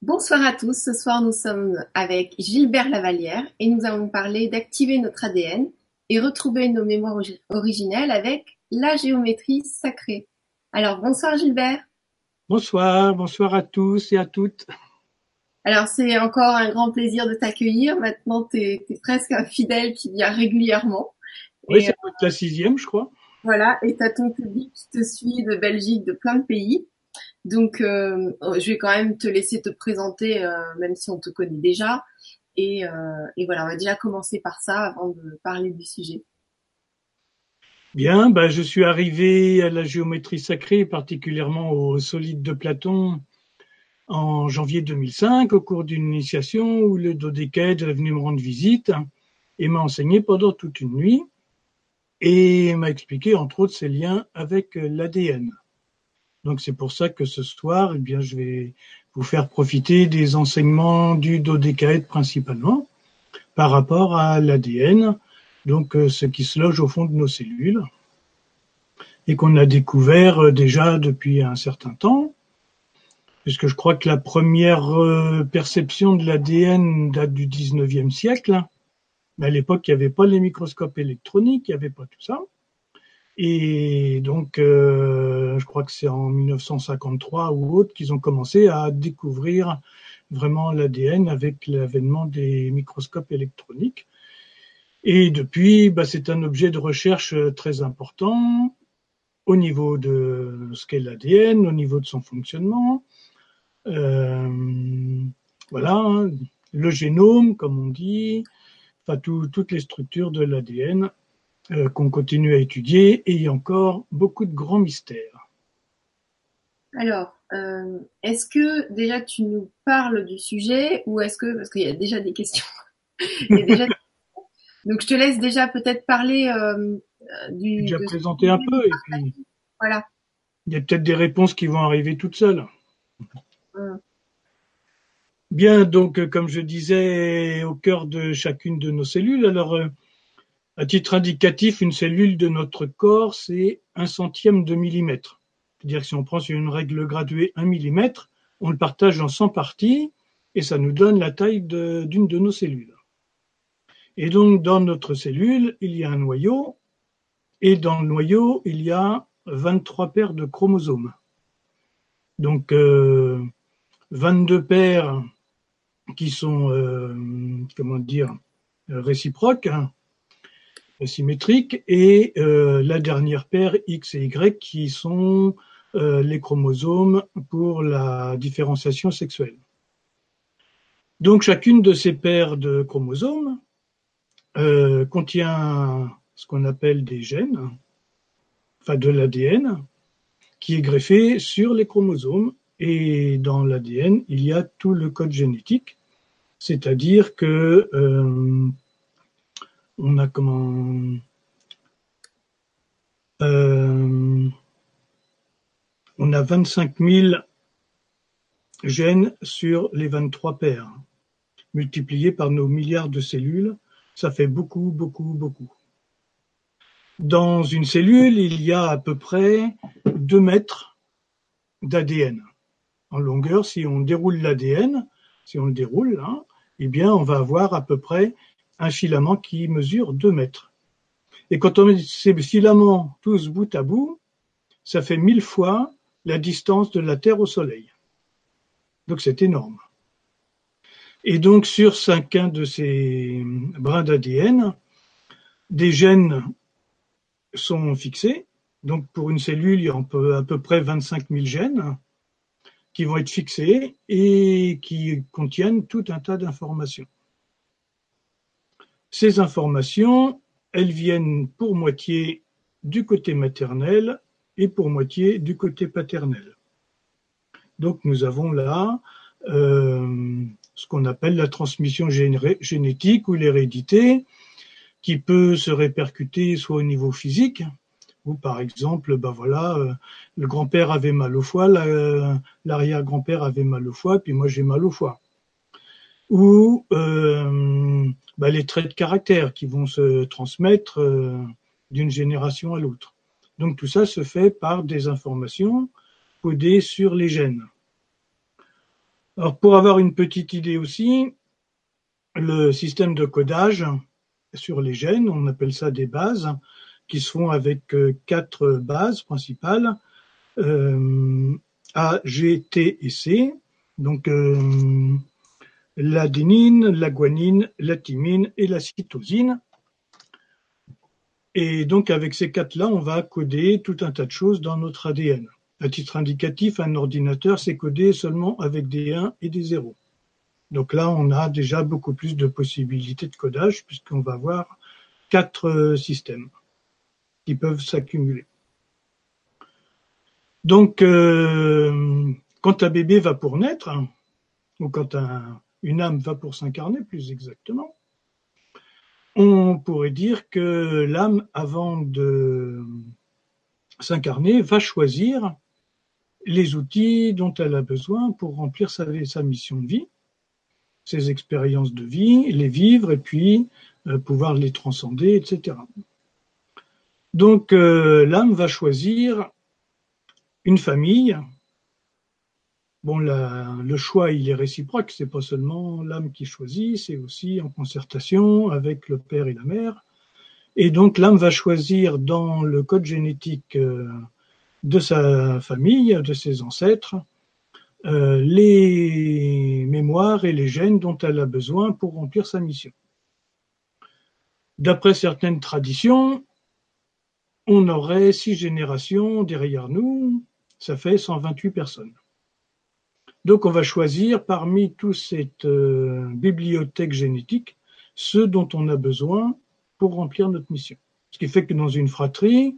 Bonsoir à tous, ce soir nous sommes avec Gilbert Lavallière et nous allons parler d'activer notre ADN et retrouver nos mémoires originelles avec la géométrie sacrée. Alors bonsoir Gilbert. Bonsoir, bonsoir à tous et à toutes. Alors c'est encore un grand plaisir de t'accueillir. Maintenant tu es, presque un fidèle qui vient régulièrement. Oui, c'est la sixième je crois. Voilà, et tu as ton public qui te suit de Belgique, de plein de pays. Donc, euh, je vais quand même te laisser te présenter, euh, même si on te connaît déjà. Et, euh, voilà, on va déjà commencer par ça avant de parler du sujet. Bien, bah, je suis arrivé à la géométrie sacrée, particulièrement au solide de Platon, en janvier 2005, au cours d'une initiation où le dodécaèdre est venu me rendre visite et m'a enseigné pendant toute une nuit et m'a expliqué entre autres ses liens avec l'ADN. Donc c'est pour ça que ce soir, eh bien, je vais vous faire profiter des enseignements du dodécaèdre principalement par rapport à l'ADN, donc euh, ce qui se loge au fond de nos cellules et qu'on a découvert euh, déjà depuis un certain temps, puisque je crois que la première euh, perception de l'ADN date du 19e siècle. Mais à l'époque, il n'y avait pas les microscopes électroniques, il n'y avait pas tout ça. Et donc, je crois que c'est en 1953 ou autre qu'ils ont commencé à découvrir vraiment l'ADN avec l'avènement des microscopes électroniques. Et depuis, bah, c'est un objet de recherche très important au niveau de ce qu'est l'ADN, au niveau de son fonctionnement. Euh, voilà, hein, le génome, comme on dit, enfin toutes les structures de l'ADN euh, qu'on continue à étudier et il y a encore beaucoup de grands mystères. Alors, euh, est-ce que déjà tu nous parles du sujet ou est-ce que, parce qu'il y a déjà des questions, donc je te laisse déjà peut-être parler euh, du... Déjà présenter un peu et puis... Voilà. Il y a peut-être des réponses qui vont arriver toutes seules. Hum. Bien, donc comme je disais, au cœur de chacune de nos cellules, alors à titre indicatif, une cellule de notre corps, c'est un centième de millimètre. C'est-à-dire que si on prend sur une règle graduée un millimètre, on le partage en 100 parties et ça nous donne la taille d'une de, nos cellules. Et donc, dans notre cellule, il y a un noyau et dans le noyau, il y a 23 paires de chromosomes. Donc, 22 euh, paires qui sont, euh, comment dire, réciproques, hein, symétriques et euh, la dernière paire X et Y qui sont les chromosomes pour la différenciation sexuelle. Donc chacune de ces paires de chromosomes euh, contient ce qu'on appelle des gènes, enfin de l'ADN, qui est greffé sur les chromosomes. Et dans l'ADN, il y a tout le code génétique, c'est-à-dire que on a comment euh, on a 25 000 gènes sur les 23 paires. Multipliés par nos milliards de cellules, ça fait beaucoup, beaucoup, beaucoup. Dans une cellule, il y a à peu près 2 mètres d'ADN. En longueur, si on déroule l'ADN, si on le déroule, hein, eh bien, on va avoir à peu près un filament qui mesure 2 mètres. Et quand on met ces filaments tous bout à bout, ça fait mille fois la distance de la Terre au Soleil. Donc c'est énorme. Et donc sur chacun de ces brins d'ADN, des gènes sont fixés. Donc pour une cellule, il y a à peu près 25 000 gènes qui vont être fixés et qui contiennent tout un tas d'informations. Ces informations, elles viennent pour moitié du côté maternel et pour moitié du côté paternel. Donc nous avons là euh, ce qu'on appelle la transmission génétique ou l'hérédité, qui peut se répercuter soit au niveau physique, ou par exemple, ben voilà, euh, le grand-père avait mal au foie, l'arrière-grand-père avait mal au foie, puis moi j'ai mal au foie. Ou euh, bah, les traits de caractère qui vont se transmettre d'une génération à l'autre. Donc tout ça se fait par des informations codées sur les gènes. Alors pour avoir une petite idée aussi, le système de codage sur les gènes, on appelle ça des bases, qui se font avec euh, quatre bases principales, euh, A, G, T et C. Donc euh, l'adénine, la guanine, la thymine et la cytosine. Et donc avec ces quatre-là, on va coder tout un tas de choses dans notre ADN. À titre indicatif, un ordinateur c'est codé seulement avec des 1 et des 0. Donc là, on a déjà beaucoup plus de possibilités de codage puisqu'on va avoir quatre systèmes qui peuvent s'accumuler. Donc, euh, quand un bébé va pour naître, ou quand une âme va pour s'incarner, plus exactement, on pourrait dire que l'âme, avant de s'incarner, va choisir les outils dont elle a besoin pour remplir sa, mission de vie, ses expériences de vie, les vivre et puis euh, pouvoir les transcender, etc. Donc euh, l'âme va choisir une famille. Le choix, il est réciproque. C'est pas seulement l'âme qui choisit, c'est aussi en concertation avec le père et la mère. Et donc l'âme va choisir dans le code génétique euh, de sa famille, de ses ancêtres, euh, les mémoires et les gènes dont elle a besoin pour remplir sa mission. D'après certaines traditions, on aurait six générations derrière nous, ça fait 128 personnes. Donc on va choisir parmi toute cette euh, bibliothèque génétique ceux dont on a besoin pour remplir notre mission. Ce qui fait que dans une fratrie,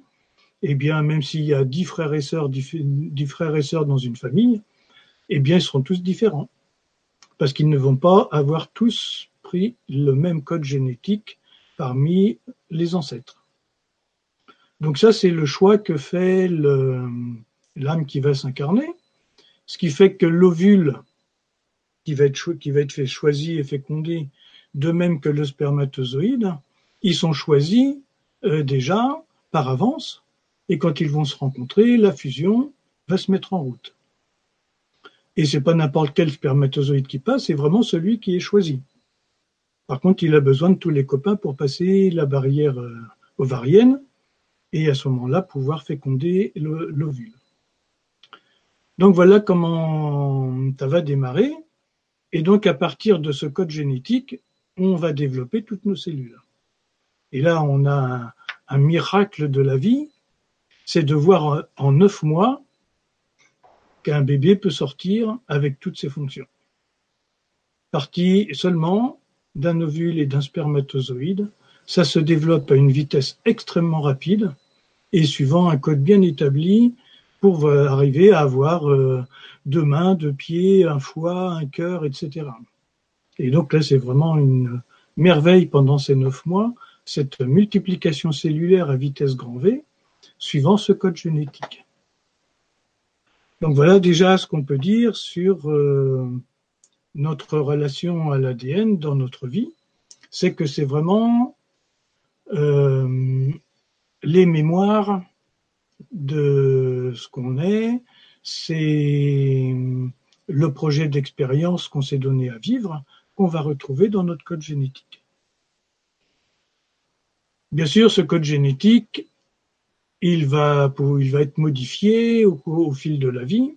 eh bien, même s'il y a dix frères et sœurs, dix, frères et sœurs dans une famille, eh bien, ils seront tous différents. Parce qu'ils ne vont pas avoir tous pris le même code génétique parmi les ancêtres. Donc ça, c'est le choix que fait l'âme qui va s'incarner, ce qui fait que l'ovule qui va être, choisi et fécondé, de même que le spermatozoïde, ils sont choisis euh, déjà par avance, et quand ils vont se rencontrer, la fusion va se mettre en route. Et c'est pas n'importe quel spermatozoïde qui passe, c'est vraiment celui qui est choisi. Par contre, il a besoin de tous les copains pour passer la barrière euh, ovarienne, et à ce moment-là pouvoir féconder l'ovule. Donc voilà comment ça va démarrer. Et donc à partir de ce code génétique, on va développer toutes nos cellules. Et là, on a un, miracle de la vie, c'est de voir en neuf mois qu'un bébé peut sortir avec toutes ses fonctions. Parti seulement d'un ovule et d'un spermatozoïde, ça se développe à une vitesse extrêmement rapide et suivant un code bien établi pour euh, arriver à avoir euh, deux mains, deux pieds, un foie, un cœur, etc. Et donc là, c'est vraiment une merveille pendant ces neuf mois, cette multiplication cellulaire à vitesse grand V, suivant ce code génétique. Donc voilà déjà ce qu'on peut dire sur euh, notre relation à l'ADN dans notre vie, c'est que c'est vraiment les mémoires de ce qu'on est, c'est le projet d'expérience qu'on s'est donné à vivre qu'on va retrouver dans notre code génétique. Bien sûr, ce code génétique, il va, être modifié au, au fil de la vie.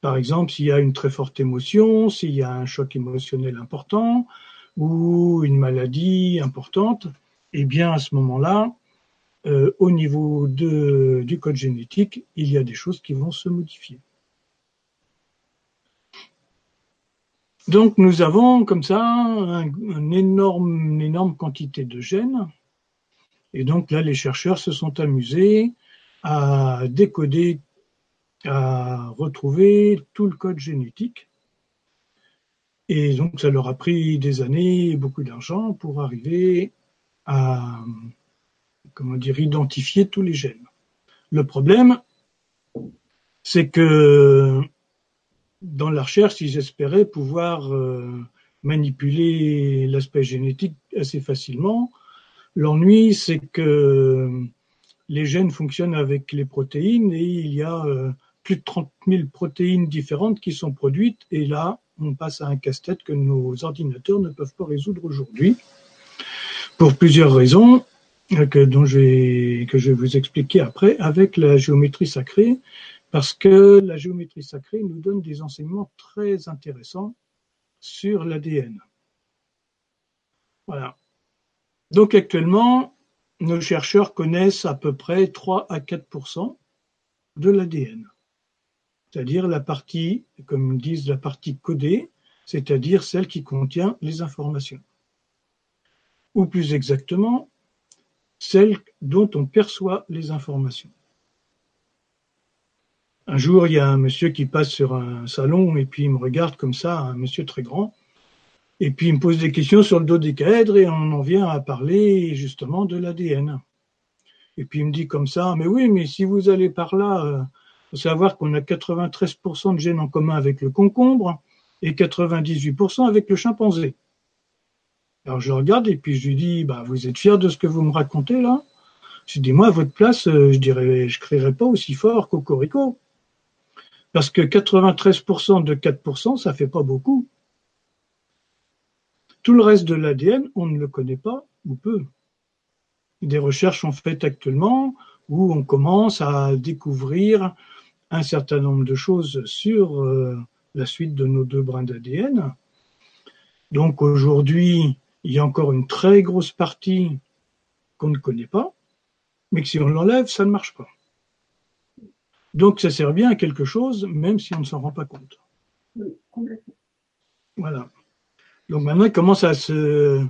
Par exemple, s'il y a une très forte émotion, s'il y a un choc émotionnel important ou une maladie importante, eh bien à ce moment-là, euh, au niveau de, du code génétique, il y a des choses qui vont se modifier. Donc nous avons comme ça une énorme quantité de gènes. Et donc là, les chercheurs se sont amusés à décoder, à retrouver tout le code génétique. Et donc ça leur a pris des années et beaucoup d'argent pour arriver à comment dire, identifier tous les gènes. Le problème, c'est que dans la recherche, ils espéraient pouvoir euh, manipuler l'aspect génétique assez facilement. L'ennui, c'est que les gènes fonctionnent avec les protéines et il y a euh, plus de 30 000 protéines différentes qui sont produites et là, on passe à un casse-tête que nos ordinateurs ne peuvent pas résoudre aujourd'hui, pour plusieurs raisons que, je vais, que je vais vous expliquer après avec la géométrie sacrée, parce que la géométrie sacrée nous donne des enseignements très intéressants sur l'ADN. Voilà. Donc actuellement, nos chercheurs connaissent à peu près 3 à 4% de l'ADN, c'est-à-dire la partie, comme ils disent, la partie codée, c'est-à-dire celle qui contient les informations. Ou plus exactement, celle dont on perçoit les informations. Un jour, il y a un monsieur qui passe sur un salon et puis il me regarde comme ça, un monsieur très grand, et puis il me pose des questions sur le dodécaèdre et on en vient à parler justement de l'ADN. Et puis il me dit comme ça, mais oui, mais si vous allez par là, il euh, faut savoir qu'on a 93% de gènes en commun avec le concombre et 98% avec le chimpanzé. Alors je regarde et puis je lui dis, bah, vous êtes fier de ce que vous me racontez là? Je dis, moi, à votre place, euh, je dirais, je crierais pas aussi fort qu'Ocorico. Parce que 93% de 4%, ça fait pas beaucoup. Tout le reste de l'ADN, on ne le connaît pas ou peu. Des recherches sont faites actuellement où on commence à découvrir un certain nombre de choses sur euh, la suite de nos deux brins d'ADN. Donc aujourd'hui, il y a encore une très grosse partie qu'on ne connaît pas, mais que si on l'enlève, ça ne marche pas. Donc ça sert bien à quelque chose, même si on ne s'en rend pas compte. Oui, complètement. Voilà. Donc maintenant, commence à se,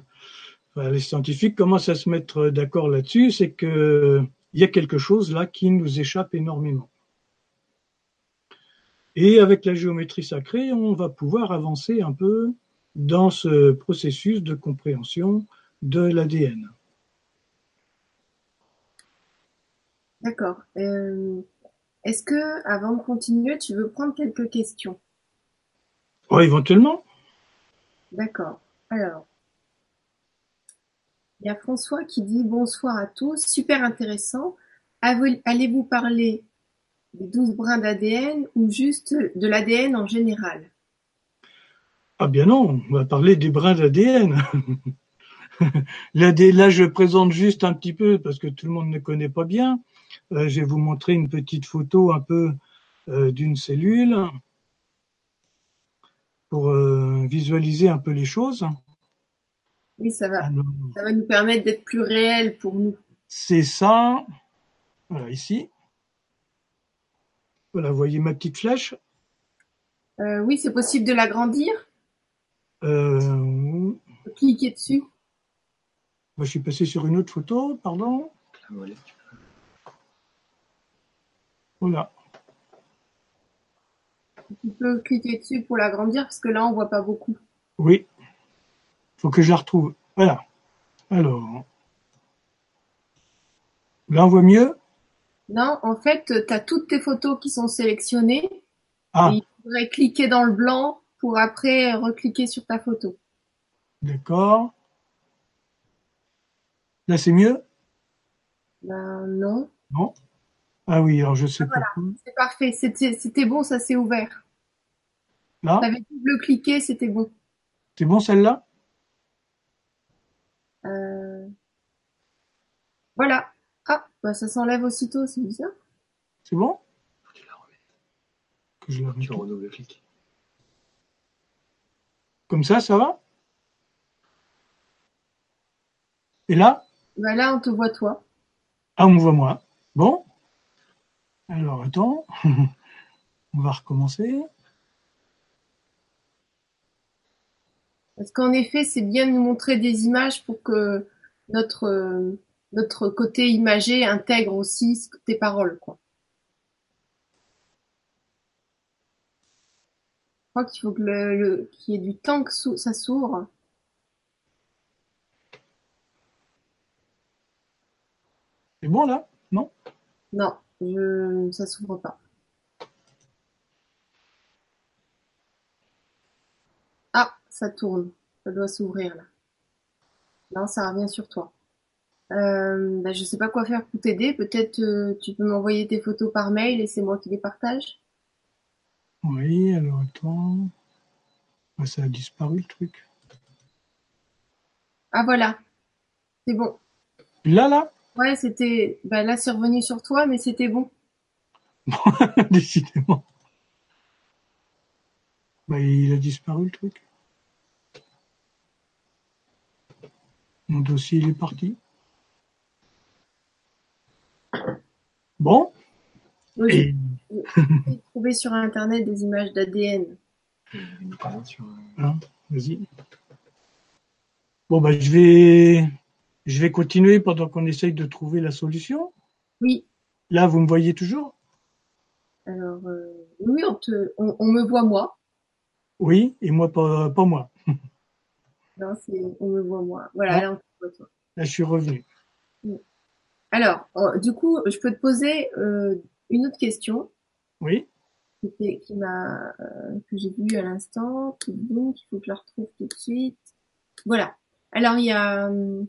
les scientifiques commencent à se mettre d'accord là-dessus, c'est que il y a quelque chose là qui nous échappe énormément. Et avec la géométrie sacrée, on va pouvoir avancer un peu dans ce processus de compréhension de l'ADN. D'accord. Euh, est-ce que, avant de continuer, tu veux prendre quelques questions? Oh, Éventuellement. D'accord. Alors, il y a François qui dit bonsoir à tous, super intéressant. Allez-vous parler des 12 brins d'ADN ou juste de l'ADN en général? Ah bien non, on va parler des brins d'ADN. Là, je présente juste un petit peu parce que tout le monde ne connaît pas bien. Euh, je vais vous montrer une petite photo un peu euh, d'une cellule pour euh, visualiser un peu les choses. Oui, ça va. ça va nous permettre d'être plus réel pour nous. C'est ça. Voilà, ici. Voilà, vous voyez ma petite flèche? Oui, c'est possible de l'agrandir euh... Cliquer dessus. je suis passé sur une autre photo, pardon. Voilà. Tu peux cliquer dessus pour l'agrandir parce que là, on voit pas beaucoup. Oui. Faut que je la retrouve. Voilà. Alors. Là, on voit mieux? Non, en fait, tu as toutes tes photos qui sont sélectionnées. Ah. il faudrait cliquer dans le blanc pour après recliquer sur ta photo. D'accord. Là, c'est mieux? Ben non. Non? Ah oui, alors je sais pas. C'est parfait, c'était bon, ça s'est ouvert. Là? T'avais double-cliqué, c'était bon. C'est bon celle-là? Euh... Voilà. Ah, bah ça s'enlève aussitôt, c'est bizarre. C'est bon? Faut que tu la remets. Que je la remette. Tu redouble-cliques. Comme ça, ça va? Et là? Bah là, on te voit toi. Ah, on me voit moi. Bon alors attends, on va recommencer. Parce qu'en effet, c'est bien de nous montrer des images pour que notre, notre côté imagé intègre aussi tes paroles. Quoi. Crois qu'il faut que le, qu'il y ait du temps que ça s'ouvre. C'est bon là? Non? Non. Je... Ça s'ouvre pas. Ah, ça tourne. Ça doit s'ouvrir là. Non, ça revient sur toi. Euh, bah, je sais pas quoi faire pour t'aider. Peut-être euh, tu peux m'envoyer tes photos par mail et c'est moi qui les partage. Oui, alors attends. Ah, ça a disparu le truc. Ah voilà, c'est bon. Là, là? Ouais, c'était. Bah là, c'est revenu sur toi, mais c'était bon. Décidément. Bah, il a disparu le truc. Mon dossier, il est parti. Bon. Oui, trouvé sur Internet des images d'ADN. Vas-y. Bon, bah, je vais, je vais continuer pendant qu'on essaye de trouver la solution. Oui. Là, vous me voyez toujours? Alors, euh, oui, on, te, on, on, me voit moi. Oui, et moi, pas, pas moi. non, c'est on me voit moi. Voilà, Ah. là, on te voit toi. Là, je suis revenu. Alors, euh, du coup, je peux te poser euh, une autre question Oui, qui, qui m'a euh, que j'ai vue à l'instant. Donc, il faut que je la retrouve tout de suite. Voilà. Alors, il y a hum,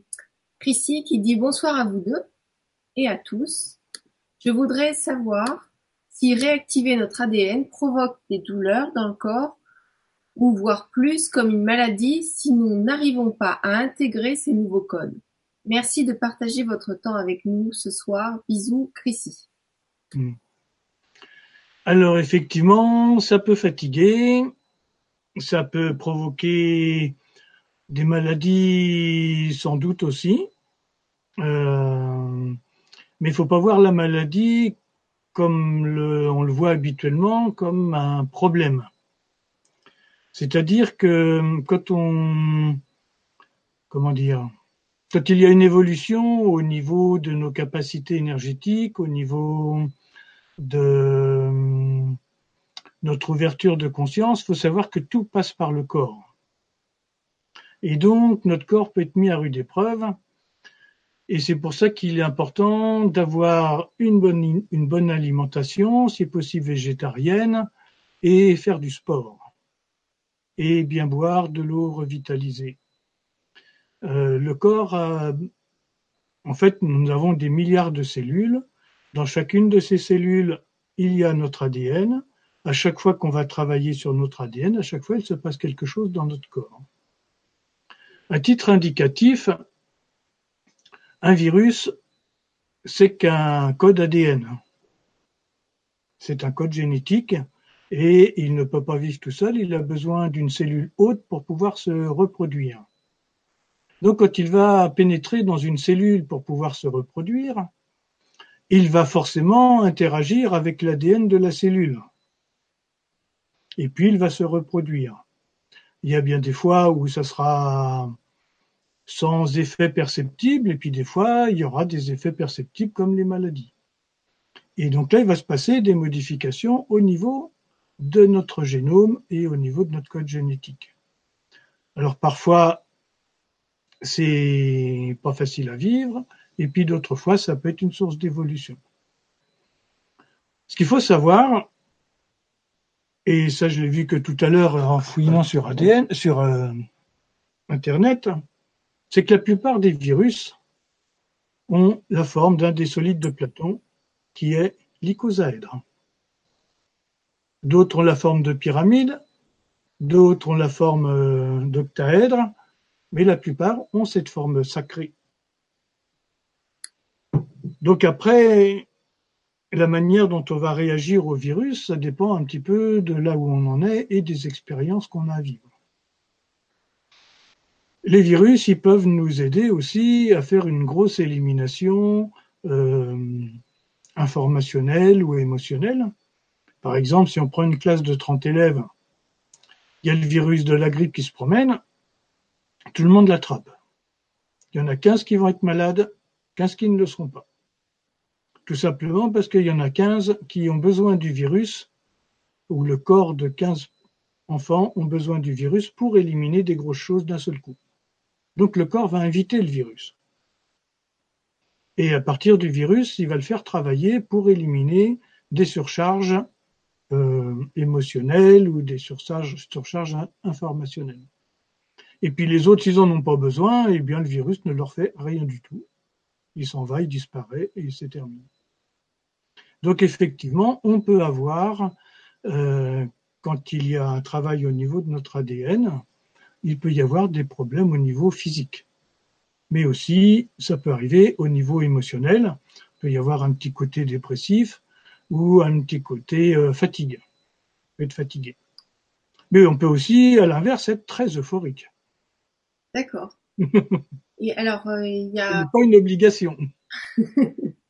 Chrissy qui dit bonsoir à vous deux et à tous. Je voudrais savoir si réactiver notre ADN provoque des douleurs dans le corps ou voire plus comme une maladie si nous n'arrivons pas à intégrer ces nouveaux codes. Merci de partager votre temps avec nous ce soir. Bisous, Chrissy. Alors effectivement, ça peut fatiguer, ça peut provoquer des maladies sans doute aussi, Euh, mais il faut pas voir la maladie comme on le voit habituellement comme un problème. C'est-à-dire que quand on, comment dire, quand il y a une évolution au niveau de nos capacités énergétiques, au niveau de notre ouverture de conscience, faut savoir que tout passe par le corps. Et donc, notre corps peut être mis à rude épreuve. Et c'est pour ça qu'il est important d'avoir une bonne, une bonne alimentation, si possible végétarienne, et faire du sport. Et bien boire de l'eau revitalisée. Euh, le corps, en fait, nous avons des milliards de cellules. Dans chacune de ces cellules, il y a notre ADN. À chaque fois qu'on va travailler sur notre ADN, à chaque fois, il se passe quelque chose dans notre corps. À titre indicatif, un virus, c'est qu'un code ADN. C'est un code génétique et il ne peut pas vivre tout seul, il a besoin d'une cellule hôte pour pouvoir se reproduire. Donc quand il va pénétrer dans une cellule pour pouvoir se reproduire, il va forcément interagir avec l'ADN de la cellule. Et puis il va se reproduire. Il y a bien des fois où ça sera sans effet perceptible, et puis des fois il y aura des effets perceptibles comme les maladies. Et donc là, il va se passer des modifications au niveau de notre génome et au niveau de notre code génétique. Alors parfois, c'est pas facile à vivre, et puis d'autres fois, ça peut être une source d'évolution. Ce qu'il faut savoir, et ça je l'ai vu que tout à l'heure en fouillant sur ADN, sur euh, Internet, c'est que la plupart des virus ont la forme d'un des solides de Platon, qui est l'icosaèdre. D'autres ont la forme de pyramide, d'autres ont la forme euh, d'octaèdre, mais la plupart ont cette forme sacrée. Donc après, la manière dont on va réagir au virus, ça dépend un petit peu de là où on en est et des expériences qu'on a à vivre. Les virus, ils peuvent nous aider aussi à faire une grosse élimination euh, informationnelle ou émotionnelle. Par exemple, si on prend une classe de 30 élèves, il y a le virus de la grippe qui se promène, tout le monde l'attrape. Il y en a 15 qui vont être malades, 15 qui ne le seront pas. Tout simplement parce qu'il y en a 15 qui ont besoin du virus, ou le corps de 15 enfants ont besoin du virus pour éliminer des grosses choses d'un seul coup. Donc le corps va inviter le virus. Et à partir du virus, il va le faire travailler pour éliminer des surcharges euh, émotionnelles ou des surcharges, informationnelles. Et puis les autres, s'ils en ont pas besoin, eh bien le virus ne leur fait rien du tout. Il s'en va, il disparaît et c'est terminé. Donc effectivement, on peut avoir, euh, quand il y a un travail au niveau de notre ADN, il peut y avoir des problèmes au niveau physique. Mais aussi, ça peut arriver au niveau émotionnel. Il peut y avoir un petit côté dépressif ou un petit côté euh, fatigue. Être fatigué. Mais on peut aussi, à l'inverse, être très euphorique. D'accord. Et alors, euh, il y a. pas une obligation.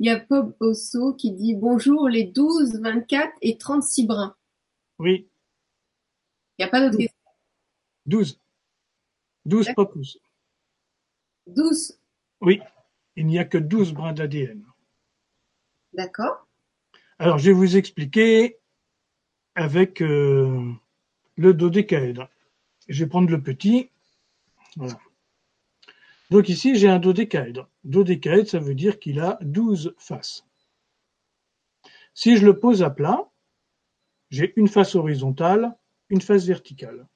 Il y a Pop Osso qui dit bonjour les 12, 24 et 36 brins. Oui. Il n'y a pas d'autre question? 12. 12 pas plus. 12 Oui. Il n'y a que 12 brins d'ADN. D'accord. Alors, je vais vous expliquer avec euh, le dodécaèdre. Je vais prendre le petit. Voilà. Donc ici, j'ai un dodécaèdre. Dodécaèdre, ça veut dire qu'il a 12 faces. Si je le pose à plat, j'ai une face horizontale, une face verticale.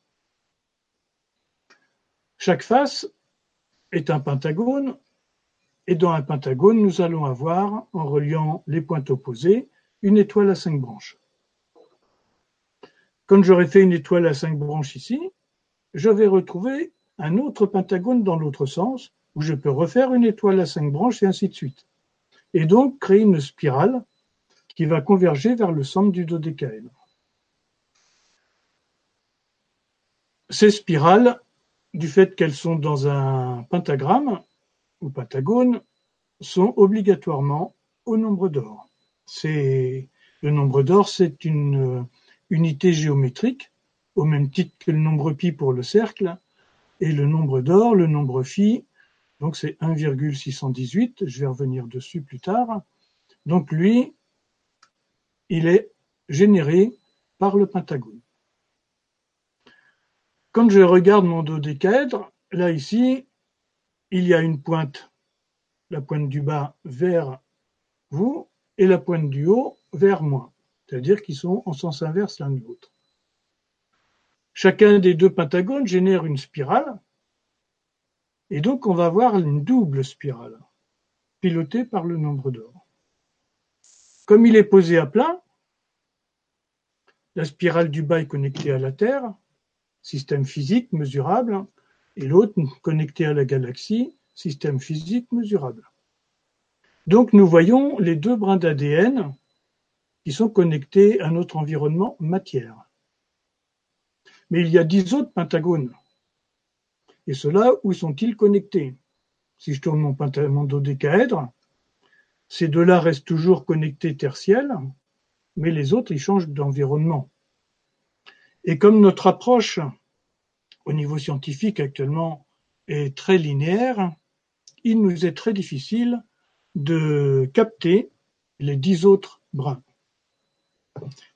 Chaque face est un pentagone, et dans un pentagone, nous allons avoir, en reliant les pointes opposées, une étoile à cinq branches. Quand j'aurai fait une étoile à cinq branches ici, je vais retrouver un autre pentagone dans l'autre sens, où je peux refaire une étoile à cinq branches et ainsi de suite. Et donc créer une spirale qui va converger vers le centre du dodécaèdre. Ces spirales, du fait qu'elles sont dans un pentagramme ou pentagone, sont obligatoirement au nombre d'or. C'est le nombre d'or, c'est une unité géométrique, au même titre que le nombre pi pour le cercle, et le nombre d'or, le nombre phi, donc c'est 1,618, je vais revenir dessus plus tard. Donc lui, il est généré par le pentagone. Quand je regarde mon dodécaèdre, là ici, il y a une pointe, la pointe du bas vers vous et la pointe du haut vers moi, c'est-à-dire qu'ils sont en sens inverse l'un de l'autre. Chacun des deux pentagones génère une spirale, et donc on va avoir une double spirale, pilotée par le nombre d'or. Comme il est posé à plat, la spirale du bas est connectée à la Terre, système physique mesurable, et l'autre connectée à la galaxie, système physique mesurable. Donc nous voyons les deux brins d'ADN qui sont connectés à notre environnement matière. Mais il y a dix autres pentagones. Et ceux-là, où sont-ils connectés? Si je tourne mon, mon dodécaèdre, ces deux-là restent toujours connectés tertiels, mais les autres, ils changent d'environnement. Et comme notre approche au niveau scientifique actuellement est très linéaire, il nous est très difficile de capter les dix autres brins.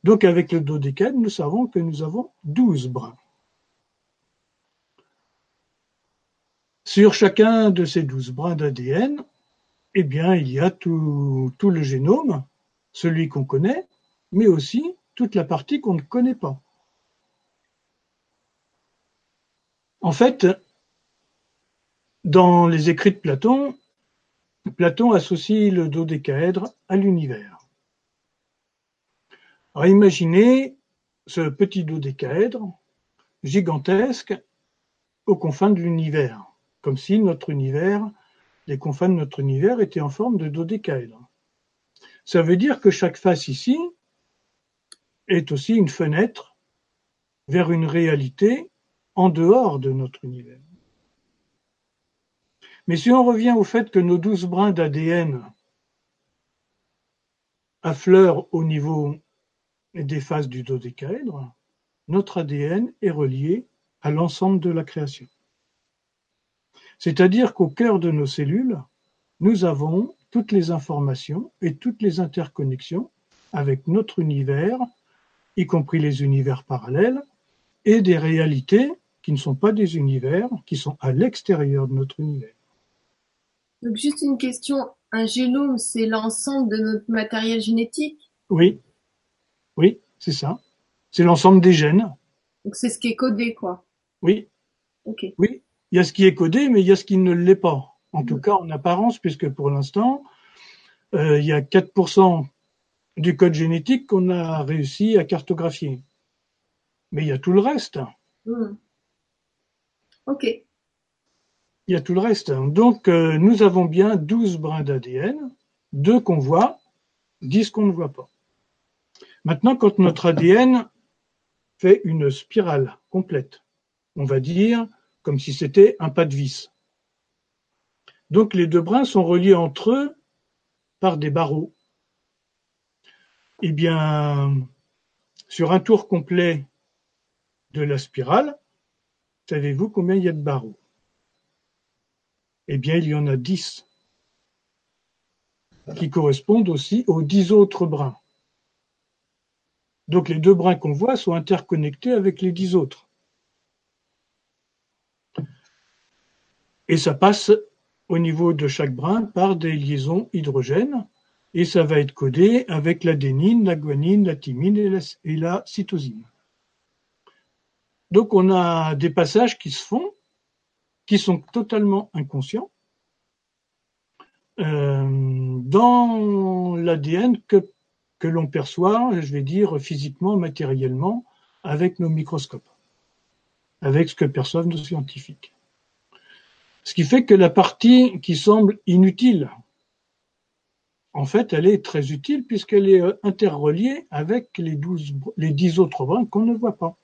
Donc avec le dodécaèdre, nous savons que nous avons douze brins. Sur chacun de ces douze brins d'ADN, eh bien, il y a tout, tout le génome, celui qu'on connaît, mais aussi toute la partie qu'on ne connaît pas. En fait, dans les écrits de Platon, Platon associe le dodécaèdre à l'univers. Imaginez ce petit dodécaèdre gigantesque aux confins de l'univers comme si notre univers, les confins de notre univers étaient en forme de dodécaèdre. Ça veut dire que chaque face ici est aussi une fenêtre vers une réalité en dehors de notre univers. Mais si on revient au fait que nos douze brins d'ADN affleurent au niveau des faces du dodécaèdre, notre ADN est relié à l'ensemble de la création. C'est-à-dire qu'au cœur de nos cellules, nous avons toutes les informations et toutes les interconnexions avec notre univers, y compris les univers parallèles, et des réalités qui ne sont pas des univers, qui sont à l'extérieur de notre univers. Donc juste une question, un génome, c'est l'ensemble de notre matériel génétique? Oui, oui, c'est ça. C'est l'ensemble des gènes. Donc c'est ce qui est codé, quoi. Oui. Ok. Oui, il y a ce qui est codé, mais il y a ce qui ne l'est pas. En tout cas, en apparence, puisque pour l'instant, euh, il y a 4% du code génétique qu'on a réussi à cartographier. Mais il y a tout le reste. Hmm. Ok. Il y a tout le reste. Donc, euh, nous avons bien 12 brins d'ADN, deux qu'on voit, 10 qu'on ne voit pas. Maintenant, quand notre ADN fait une spirale complète, on va dire comme si c'était un pas de vis. Donc, les deux brins sont reliés entre eux par des barreaux. Eh bien, sur un tour complet de la spirale, savez-vous combien il y a de barreaux? Eh bien, il y en a dix qui correspondent aussi aux dix autres brins. Donc les deux brins qu'on voit sont interconnectés avec les dix autres. Et ça passe au niveau de chaque brin par des liaisons hydrogènes et ça va être codé avec l'adénine, la guanine, la thymine et la, et la cytosine. Donc on a des passages qui se font qui sont totalement inconscients euh, dans l'ADN que, que l'on perçoit, je vais dire physiquement, matériellement, avec nos microscopes, avec ce que perçoivent nos scientifiques. Ce qui fait que la partie qui semble inutile, en fait, elle est très utile puisqu'elle est euh, interreliée avec les, douze, les dix autres brins qu'on ne voit pas.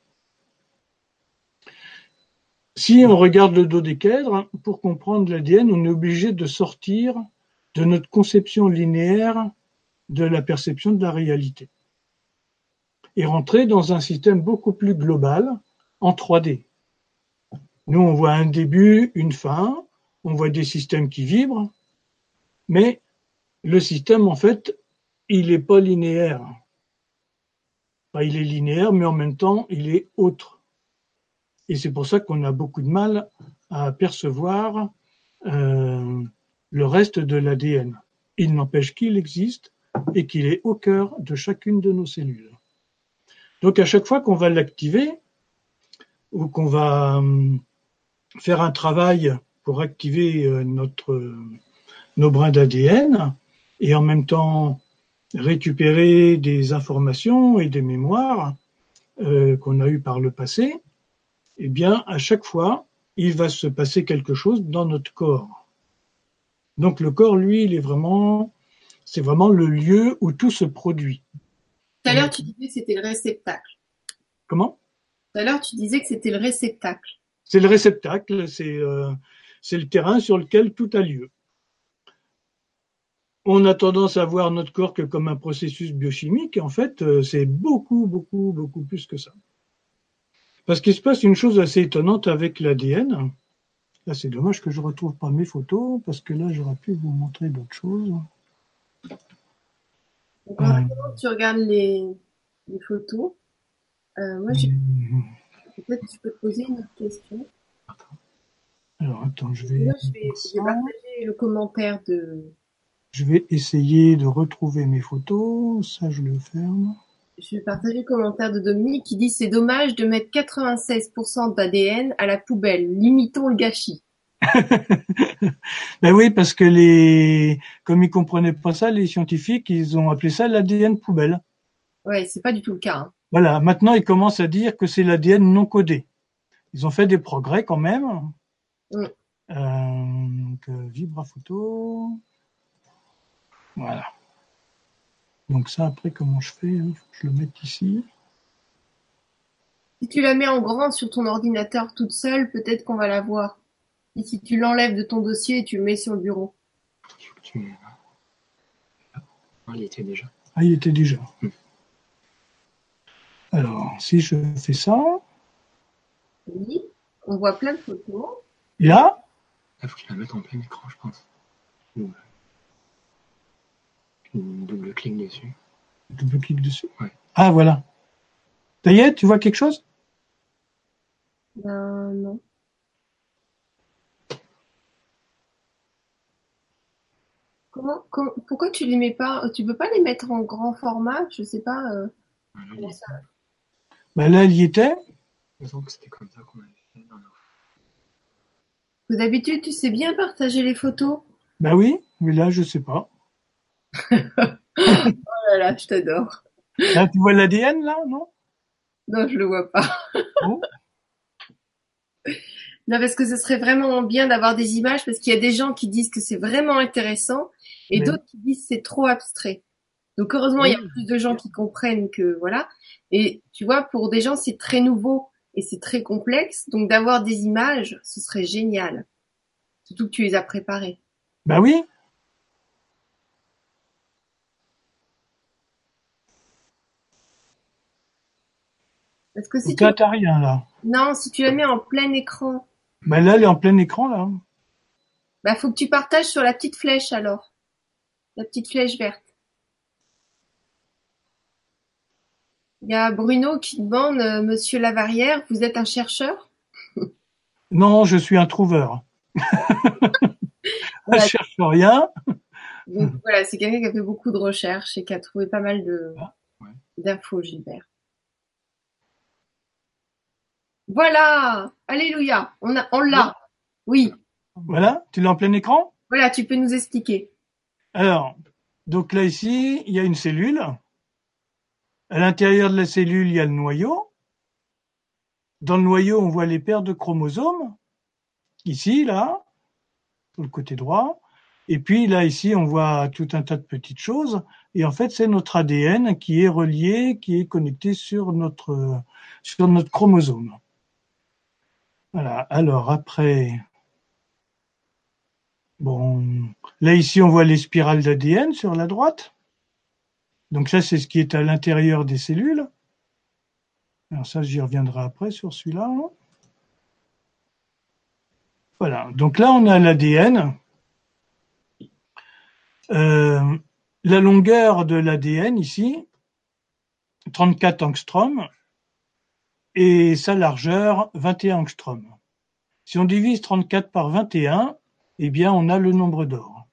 Si on regarde le dodécaèdre, pour comprendre l'ADN, on est obligé de sortir de notre conception linéaire de la perception de la réalité et rentrer dans un système beaucoup plus global en 3D. Nous, on voit un début, une fin, on voit des systèmes qui vibrent, mais le système, en fait, il n'est pas linéaire. il est linéaire, mais en même temps, il est autre. Et c'est pour ça qu'on a beaucoup de mal à percevoir euh, le reste de l'ADN. Il n'empêche qu'il existe et qu'il est au cœur de chacune de nos cellules. Donc à chaque fois qu'on va l'activer ou qu'on va euh, faire un travail pour activer euh, notre, nos brins d'ADN et en même temps récupérer des informations et des mémoires euh, qu'on a eues par le passé, eh bien, à chaque fois, il va se passer quelque chose dans notre corps. Donc le corps, lui, il est vraiment, c'est vraiment le lieu où tout se produit. Tout à l'heure, tu disais que c'était le réceptacle. Comment? Tout à l'heure, tu disais que c'était le réceptacle. C'est le réceptacle, c'est euh, c'est le terrain sur lequel tout a lieu. On a tendance à voir notre corps que comme un processus biochimique, et en fait, euh, c'est beaucoup, beaucoup, beaucoup plus que ça. Parce qu'il se passe une chose assez étonnante avec l'ADN. Là, c'est dommage que je ne retrouve pas mes photos, parce que là, j'aurais pu vous montrer d'autres choses. Tu regardes les, photos, euh, moi, peut-être tu peux te poser une autre question. Alors, attends, je vais... je vais, je vais partager le commentaire de... Je vais essayer de retrouver mes photos. Ça, je le ferme. Je vais partager le commentaire de Dominique qui dit c'est dommage de mettre 96% d'ADN à la poubelle. Limitons le gâchis. ben oui, parce que les, comme ils comprenaient pas ça, les scientifiques, ils ont appelé ça l'ADN poubelle. Ouais, c'est pas du tout le cas. Hein. Voilà. Maintenant, ils commencent à dire que c'est l'ADN non codé. Ils ont fait des progrès quand même. Mm. Euh, Vibra photo. Voilà. Donc ça, après, comment je fais hein? Je le mets ici. Si tu la mets en grand sur ton ordinateur toute seule, peut-être qu'on va la voir. Et si tu l'enlèves de ton dossier et tu le mets sur le bureau. Ah, il était déjà. Ah, il était déjà. Hmm. Alors, si je fais ça. Oui, on voit plein de photos. là Il faut que je la mette en plein écran, je pense. Double clic dessus. Double clic dessus Ouais. Ah, voilà. Ça y est, tu vois quelque chose? Ben, non. Comment, pourquoi tu les mets pas Tu peux pas les mettre en grand format Je sais pas. Euh, ben là, il y était. c'était comme ça qu'on avait fait D'habitude, tu sais bien partager les photos. Ben oui, mais là, je sais pas. oh là Voilà, je t'adore. Là, tu vois l'ADN, là, non? Non, je le vois pas. Bon. Non, parce que ce serait vraiment bien d'avoir des images, parce qu'il y a des gens qui disent que c'est vraiment intéressant, et d'autres qui disent c'est trop abstrait. Donc heureusement, il y a plus de gens qui comprennent que voilà. Et tu vois, pour des gens, c'est très nouveau et c'est très complexe. Donc d'avoir des images, ce serait génial. Surtout que tu les as préparées. Ben oui. Parce que si tu... t'as rien, là. Non, si tu la mets en plein écran, Ben là, elle est en plein écran, là. bah faut que tu partages sur la petite flèche alors. La petite flèche verte. Il y a Bruno qui demande, euh, Monsieur Lavarrière, vous êtes un chercheur? Non, je suis un trouveur. Voilà. Je cherche rien. Donc voilà, c'est quelqu'un qui a fait beaucoup de recherches et qui a trouvé pas mal de Ah, ouais. d'infos, Gilbert. Voilà, alléluia, on a, on l'a. Oui, Voilà, tu l'as en plein écran? Voilà, tu peux nous expliquer. Alors, donc là, ici, il y a une cellule. À l'intérieur de la cellule, il y a le noyau. Dans le noyau, on voit les paires de chromosomes. Ici, là, sur le côté droit. Et puis là, ici, on voit tout un tas de petites choses. Et en fait, c'est notre ADN qui est relié, qui est connecté sur notre, sur notre chromosome. Voilà. Alors après, bon, là ici, on voit les spirales d'ADN sur la droite. Donc ça, c'est ce qui est à l'intérieur des cellules. Alors ça, j'y reviendrai après sur celui-là. Voilà. Donc là, on a l'ADN. Euh, la longueur de l'ADN ici, 34 angstroms, et sa largeur, 21 angstroms. Si on divise 34 par 21, eh bien, on a le nombre d'or.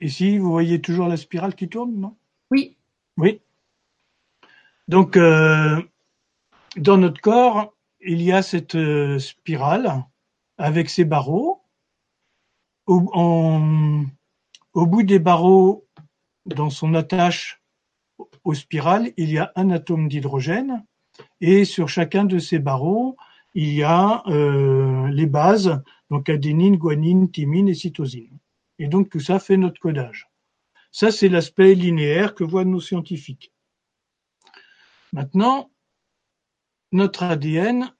Ici, vous voyez toujours la spirale qui tourne, non? Oui, Oui. Donc, euh, dans notre corps, il y a cette euh, spirale avec ses barreaux. Au, en- au bout des barreaux, dans son attache aux spirales, il y a un atome d'hydrogène. Et sur chacun de ces barreaux, il y a euh, les bases, donc adénine, guanine, thymine et cytosine. Et donc tout ça fait notre codage. Ça, c'est l'aspect linéaire que voient nos scientifiques. Maintenant, notre ADN,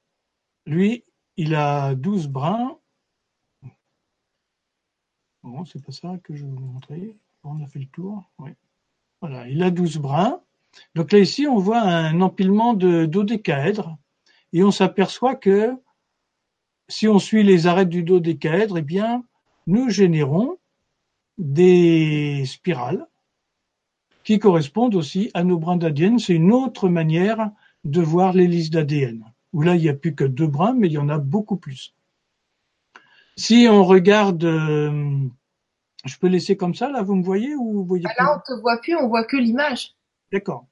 lui, il a 12 brins. Bon, c'est pas ça que je vais vous montrer. On a fait le tour. Oui. Voilà, il a 12 brins. Donc là, ici, on voit un empilement de dodécaèdres. Et on s'aperçoit que si on suit les arêtes du dodécaèdre, eh bien, nous générons des spirales qui correspondent aussi à nos brins d'ADN. C'est une autre manière de voir l'hélice d'ADN, où là, il n'y a plus que deux brins, mais il y en a beaucoup plus. Si on regarde, euh, je peux laisser comme ça, là, vous me voyez ou vous voyez là on te voit plus, on voit que l'image. D'accord.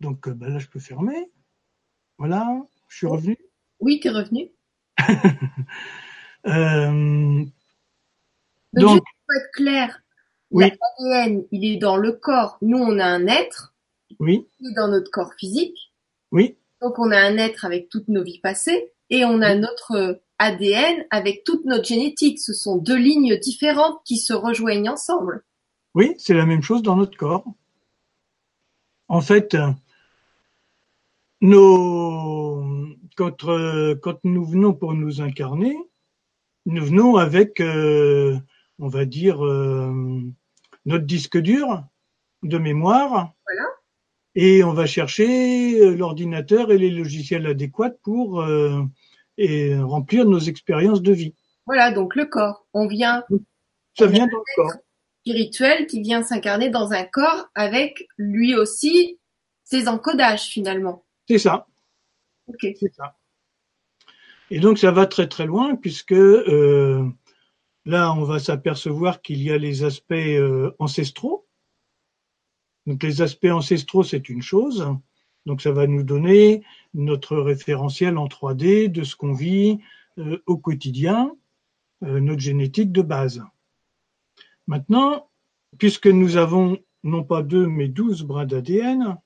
Donc euh, bah, là, je peux fermer. Voilà, je suis revenu. Oui, t'es revenu. Euh, Donc, pour être clair, Oui. l'ADN, il est dans le corps. Nous, on a un être, oui, il est dans notre corps physique. oui, Donc, on a un être avec toutes nos vies passées et on a notre ADN avec toute notre génétique. Ce sont deux lignes différentes qui se rejoignent ensemble. oui, c'est la même chose dans notre corps. En fait, euh, nos, quand, euh, quand nous venons pour nous incarner, nous venons avec, euh, on va dire, euh, notre disque dur de mémoire. Voilà. Et on va chercher l'ordinateur et les logiciels adéquats pour et remplir nos expériences de vie. Voilà, donc le corps. On vient Ça vient dans le corps. Spirituel qui vient s'incarner dans un corps avec lui aussi ses encodages finalement. C'est ça. Ok. C'est ça. Et donc ça va très très loin puisque euh, là on va s'apercevoir qu'il y a les aspects euh, ancestraux. Donc les aspects ancestraux c'est une chose. Donc ça va nous donner notre référentiel en 3D de ce qu'on vit euh, au quotidien. euh, notre génétique de base. Maintenant, puisque nous avons non pas deux mais douze brins d'ADN,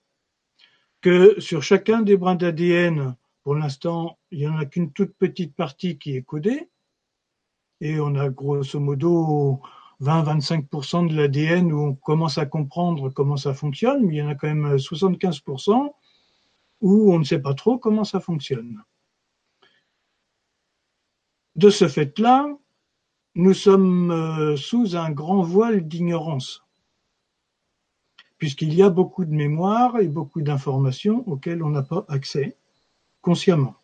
que sur chacun des brins d'ADN, pour l'instant, il n'y en a qu'une toute petite partie qui est codée, et on a grosso modo 20-25% de l'ADN où on commence à comprendre comment ça fonctionne, mais il y en a quand même 75% où on ne sait pas trop comment ça fonctionne. De ce fait-là, nous sommes euh, sous un grand voile d'ignorance, puisqu'il y a beaucoup de mémoire et beaucoup d'informations auxquelles on n'a pas accès consciemment.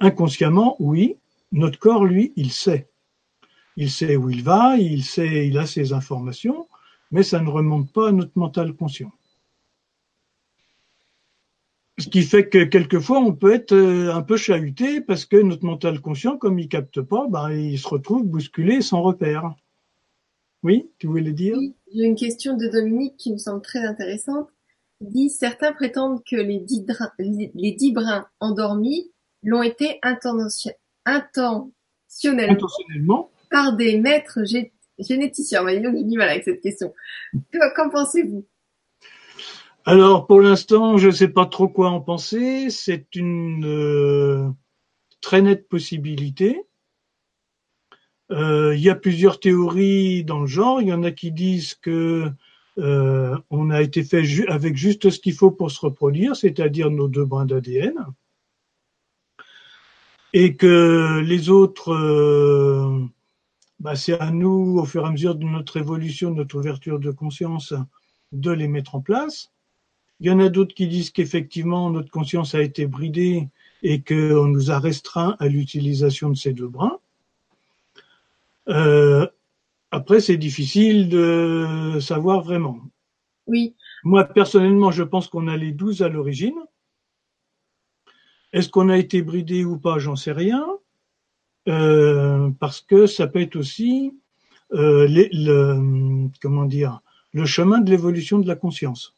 Inconsciemment, oui, notre corps, lui, il sait. Il sait où il va, il sait, il a ses informations, mais ça ne remonte pas à notre mental conscient. Ce qui fait que quelquefois on peut être euh, un peu chahuté parce que notre mental conscient, comme il capte pas, bah, il se retrouve bousculé sans repère. Oui, tu voulais dire? Oui, j'ai une question de Dominique qui me semble très intéressante. Il dit certains prétendent que les dix, les dix brins endormis l'ont été intentionnellement, Intentionnellement? par des maîtres généticiens. On va dire du mal avec cette question. Qu'en pensez-vous? Alors pour l'instant, je ne sais pas trop quoi en penser. C'est une euh, très nette possibilité. Euh, il y a plusieurs théories dans le genre. Il y en a qui disent que euh, on a été fait avec juste ce qu'il faut pour se reproduire, c'est-à-dire nos deux brins d'ADN, et que les autres, bah, c'est à nous, au fur et à mesure de notre évolution, de notre ouverture de conscience, de les mettre en place. Il y en a d'autres qui disent qu'effectivement notre conscience a été bridée et qu'on nous a restreint à l'utilisation de ces deux brins. Euh, après, c'est difficile de savoir vraiment. Oui. Moi, personnellement, je pense qu'on a les douze à l'origine. Est-ce qu'on a été bridé ou pas? J'en sais rien. Euh, parce que ça peut être aussi euh, le, comment dire, le chemin de l'évolution de la conscience.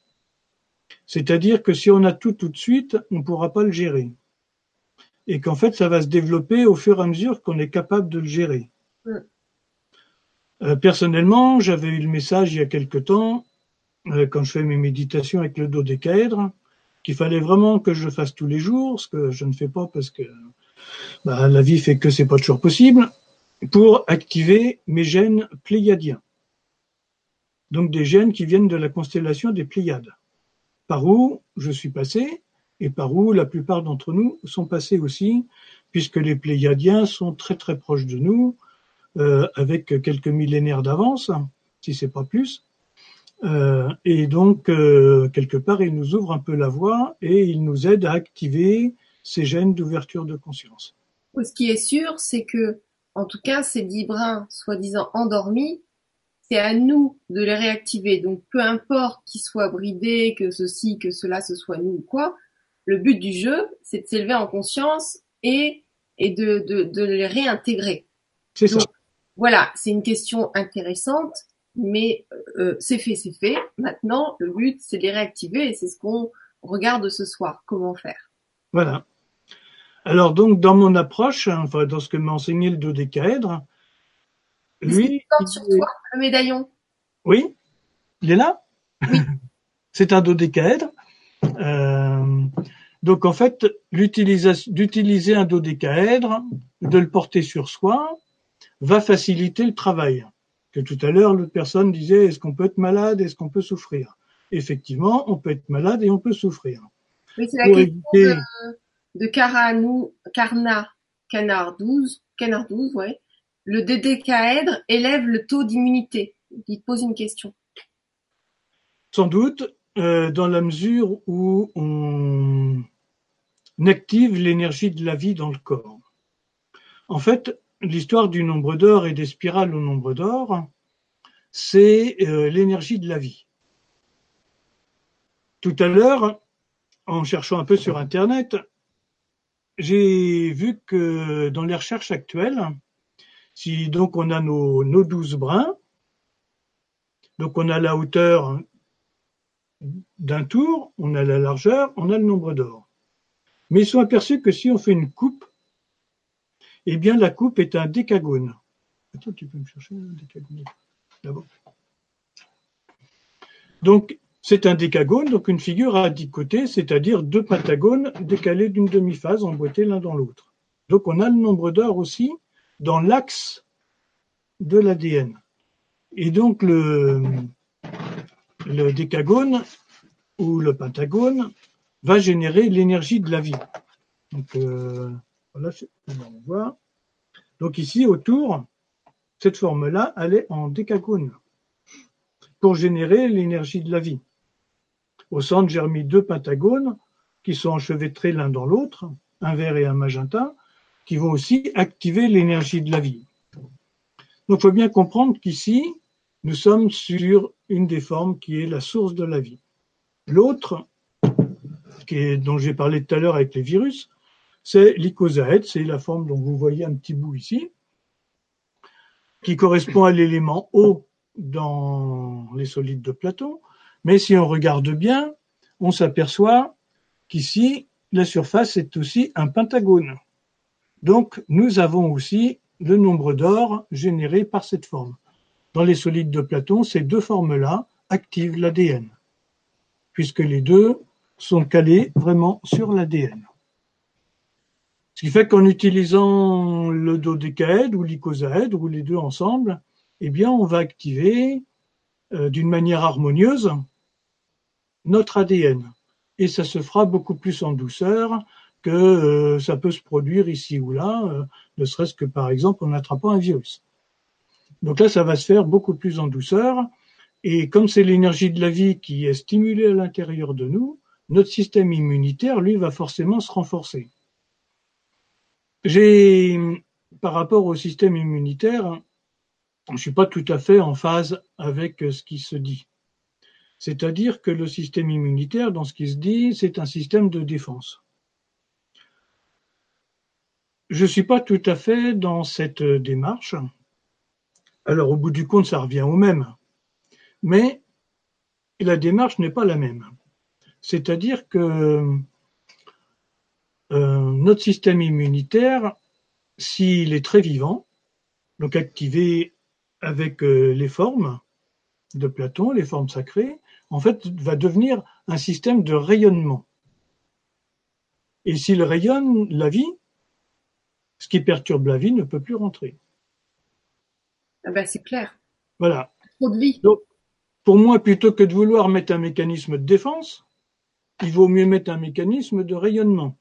C'est-à-dire que si on a tout tout de suite, on ne pourra pas le gérer. Et qu'en fait, ça va se développer au fur et à mesure qu'on est capable de le gérer. Euh, personnellement, j'avais eu le message il y a quelque temps, euh, quand je fais mes méditations avec le dodécaèdre, qu'il fallait vraiment que je le fasse tous les jours, ce que je ne fais pas parce que bah, la vie fait que c'est pas toujours possible, pour activer mes gènes pléiadiens. Donc des gènes qui viennent de la constellation des Pléiades par où je suis passé et par où la plupart d'entre nous sont passés aussi, puisque les Pléiadiens sont très très proches de nous, euh, avec quelques millénaires d'avance, si c'est pas plus. Euh, et donc, euh, quelque part, ils nous ouvrent un peu la voie et ils nous aident à activer ces gènes d'ouverture de conscience. Ce qui est sûr, c'est que, en tout cas, ces dix brins, soi-disant endormis, c'est à nous de les réactiver. Donc peu importe qu'ils soient bridés, que ceci, que cela, ce soit nous ou quoi, le but du jeu, c'est de s'élever en conscience et, et de, de, de les réintégrer. C'est ça. Voilà, c'est une question intéressante, mais euh, c'est fait, c'est fait. Maintenant, le but, c'est de les réactiver et c'est ce qu'on regarde ce soir. Comment faire? Voilà. Alors donc, dans mon approche, enfin dans ce que m'a enseigné le dodécaèdre, lui, sur toi, le médaillon. Oui, il est là. Oui. C'est un dodécaèdre. Euh, donc en fait, d'utiliser un dodécaèdre, de le porter sur soi, va faciliter le travail. Que tout à l'heure, l'autre personne disait est-ce qu'on peut être malade, est-ce qu'on peut souffrir? Effectivement, on peut être malade et on peut souffrir. Oui, c'est la question de, de Carna, Canard 12, Canard 12, ouais le dodécaèdre élève le taux d'immunité Il pose une question. Sans doute, euh, dans la mesure où on active l'énergie de la vie dans le corps. En fait, l'histoire du nombre d'or et des spirales au nombre d'or, c'est euh, l'énergie de la vie. Tout à l'heure, en cherchant un peu sur Internet, j'ai vu que dans les recherches actuelles, si donc on a nos, nos 12 brins, donc on a la hauteur d'un tour, on a la largeur, on a le nombre d'or. Mais ils sont aperçus que si on fait une coupe, eh bien la coupe est un décagone. Attends, tu peux me chercher un décagone? D'abord. Donc, c'est un décagone, donc une figure à dix côtés, c'est-à-dire deux pentagones décalés d'une demi-phase emboîtés l'un dans l'autre. Donc, on a le nombre d'heures aussi dans l'axe de l'ADN. Et donc, le, décagone ou le pentagone va générer l'énergie de la vie. Donc, euh. Donc ici, autour, cette forme-là, elle est en décagone pour générer l'énergie de la vie. Au centre, j'ai remis deux pentagones qui sont enchevêtrés l'un dans l'autre, un vert et un magenta, qui vont aussi activer l'énergie de la vie. Donc, il faut bien comprendre qu'ici, nous sommes sur une des formes qui est la source de la vie. L'autre, dont j'ai parlé tout à l'heure avec les virus, c'est l'icosaèdre, c'est la forme dont vous voyez un petit bout ici, qui correspond à l'élément eau dans les solides de Platon. Mais si on regarde bien, on s'aperçoit qu'ici, la surface est aussi un pentagone. Donc, nous avons aussi le nombre d'or généré par cette forme. Dans les solides de Platon, ces deux formes-là activent l'ADN, puisque les deux sont calés vraiment sur l'ADN. Ce qui fait qu'en utilisant le dodécaèdre ou l'icosaèdre ou les deux ensemble, eh bien, on va activer euh, d'une manière harmonieuse notre ADN. Et ça se fera beaucoup plus en douceur que euh, ça peut se produire ici ou là, euh, ne serait-ce que par exemple en attrapant un virus. Donc là, ça va se faire beaucoup plus en douceur. Et comme c'est l'énergie de la vie qui est stimulée à l'intérieur de nous, notre système immunitaire, lui, va forcément se renforcer. J'ai, par rapport au système immunitaire, je ne suis pas tout à fait en phase avec ce qui se dit. C'est-à-dire que le système immunitaire, dans ce qui se dit, c'est un système de défense. Je ne suis pas tout à fait dans cette démarche. Alors, au bout du compte, ça revient au même. Mais la démarche n'est pas la même. C'est-à-dire que euh, notre système immunitaire, s'il est très vivant, donc activé avec euh, les formes de Platon, les formes sacrées, en fait, va devenir un système de rayonnement. Et s'il rayonne la vie, ce qui perturbe la vie ne peut plus rentrer. Ah ben c'est clair. Voilà. Trop de vie. Donc, pour moi, plutôt que de vouloir mettre un mécanisme de défense, il vaut mieux mettre un mécanisme de rayonnement.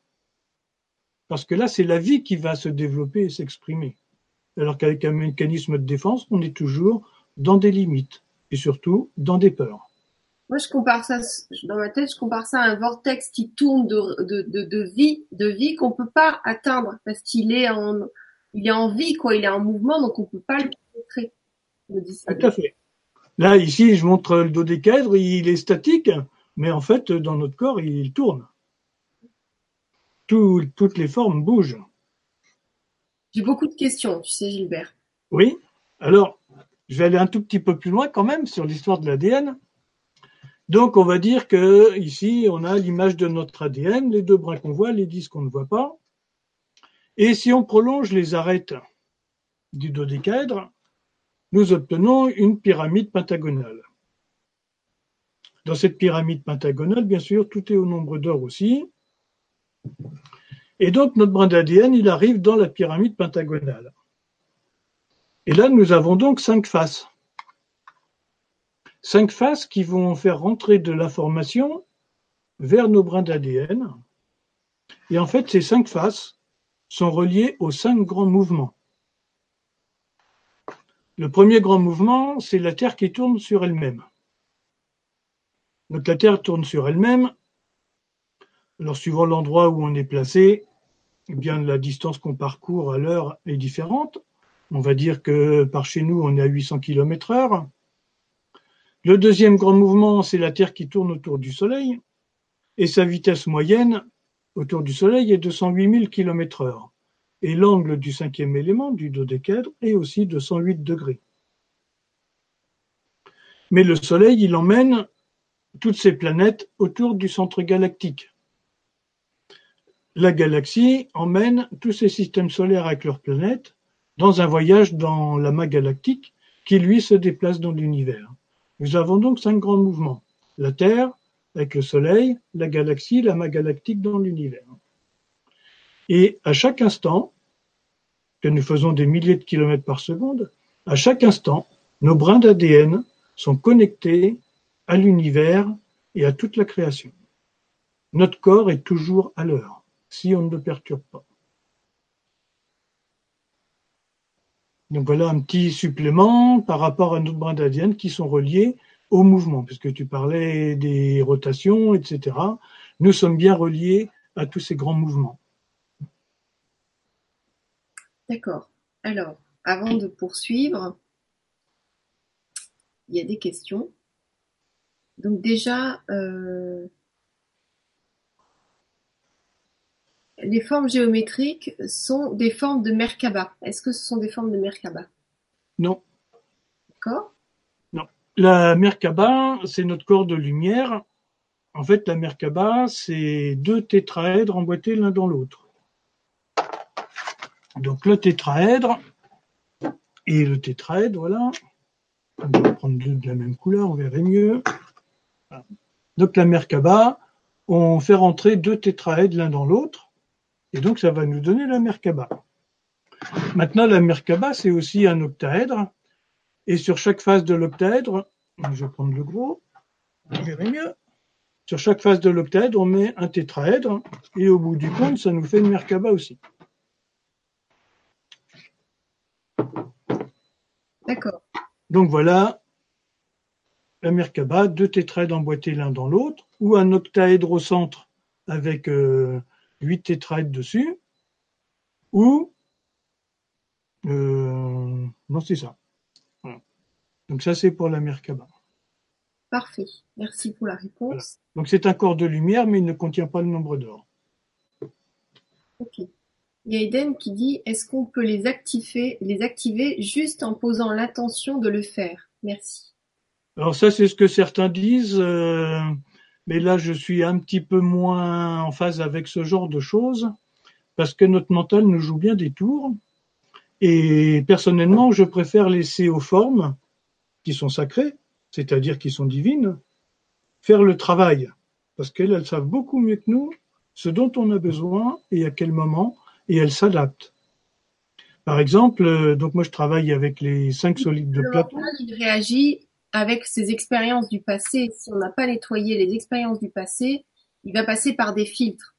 Parce que là, c'est la vie qui va se développer et s'exprimer. Alors qu'avec un mécanisme de défense, on est toujours dans des limites et surtout dans des peurs. Moi, je compare ça, dans ma tête, je compare ça à un vortex qui tourne de, de, de, vie, de vie qu'on peut pas atteindre parce qu'il est en, il est en vie, quoi, il est en mouvement, donc on peut pas le pénétrer. Tout à fait. Là, ici, je montre le dodécaèdre, il est statique, mais en fait, dans notre corps, il tourne toutes les formes bougent. J'ai beaucoup de questions, tu sais, Gilbert. Oui. Alors, je vais aller un tout petit peu plus loin quand même sur l'histoire de l'ADN. Donc, on va dire que ici, on a l'image de notre ADN, les deux brins qu'on voit, les dix qu'on ne voit pas. Et si on prolonge les arêtes du dodécaèdre, nous obtenons une pyramide pentagonale. Dans cette pyramide pentagonale, bien sûr, tout est au nombre d'or aussi. Et donc notre brin d'ADN, il arrive dans la pyramide pentagonale. Et là, nous avons donc cinq faces. Cinq faces qui vont faire rentrer de l'information vers nos brins d'ADN. Et en fait, ces cinq faces sont reliées aux cinq grands mouvements. Le premier grand mouvement, c'est la Terre qui tourne sur elle-même. Donc la Terre tourne sur elle-même alors, suivant l'endroit où on est placé, eh bien, la distance qu'on parcourt à l'heure est différente. On va dire que par chez nous, on est à 800 km heure. Le deuxième grand mouvement, c'est la Terre qui tourne autour du Soleil. Et sa vitesse moyenne autour du Soleil est de 108 000 km heure. Et l'angle du cinquième élément, du dodécaèdre, est aussi de 108 degrés. Mais le Soleil, il emmène toutes ces planètes autour du centre galactique. La galaxie emmène tous ces systèmes solaires avec leurs planètes dans un voyage dans l'amas galactique qui, lui, se déplace dans l'univers. Nous avons donc cinq grands mouvements. La Terre, avec le Soleil, la galaxie, l'amas galactique dans l'univers. Et à chaque instant, que nous faisons des milliers de kilomètres par seconde, à chaque instant, nos brins d'ADN sont connectés à l'univers et à toute la création. Notre corps est toujours à l'heure, si on ne le perturbe pas. Donc voilà un petit supplément par rapport à notre brin d'ADN qui sont reliés au mouvement, puisque tu parlais des rotations, etc. Nous sommes bien reliés à tous ces grands mouvements. D'accord. Alors, avant de poursuivre, il y a des questions. Donc déjà, euh, les formes géométriques sont des formes de Merkaba. Est-ce que ce sont des formes de Merkaba? Non. D'accord Non. La Merkaba, c'est notre corps de lumière. En fait, la Merkaba, c'est deux tétraèdres emboîtés l'un dans l'autre. Donc le tétraèdre et le tétraèdre, voilà. On va prendre deux de la même couleur, on verrait mieux. Donc la Merkaba, on fait rentrer deux tétraèdres l'un dans l'autre, et donc ça va nous donner la Merkaba. Maintenant, la Merkaba, c'est aussi un octaèdre, et sur chaque face de l'octaèdre, je vais prendre le gros, on verrait mieux. Sur chaque face de l'octaèdre, on met un tétraèdre, et au bout du compte, ça nous fait une Merkaba aussi. D'accord. Donc voilà la Merkaba, deux tétraèdres emboîtés l'un dans l'autre, ou un octaèdre au centre avec euh, huit tétraèdres dessus, ou euh, non c'est ça. Voilà. Donc ça c'est pour la Merkaba. Parfait. Merci pour la réponse. Donc c'est un corps de lumière, mais il ne contient pas le nombre d'or. Ok. Il y a Eden qui dit est-ce qu'on peut les activer, les activer juste en posant l'intention de le faire? Merci. Alors ça, c'est ce que certains disent, euh, mais là, je suis un petit peu moins en phase avec ce genre de choses, parce que notre mental nous joue bien des tours. Et personnellement, je préfère laisser aux formes qui sont sacrées, c'est-à-dire qui sont divines, faire le travail, parce qu'elles elles savent beaucoup mieux que nous ce dont on a besoin et à quel moment, et elles s'adaptent. Par exemple, euh, donc moi je travaille avec les cinq solides de Platon. mental, il réagit avec ses expériences du passé. Si on n'a pas nettoyé les expériences du passé, il va passer par des filtres.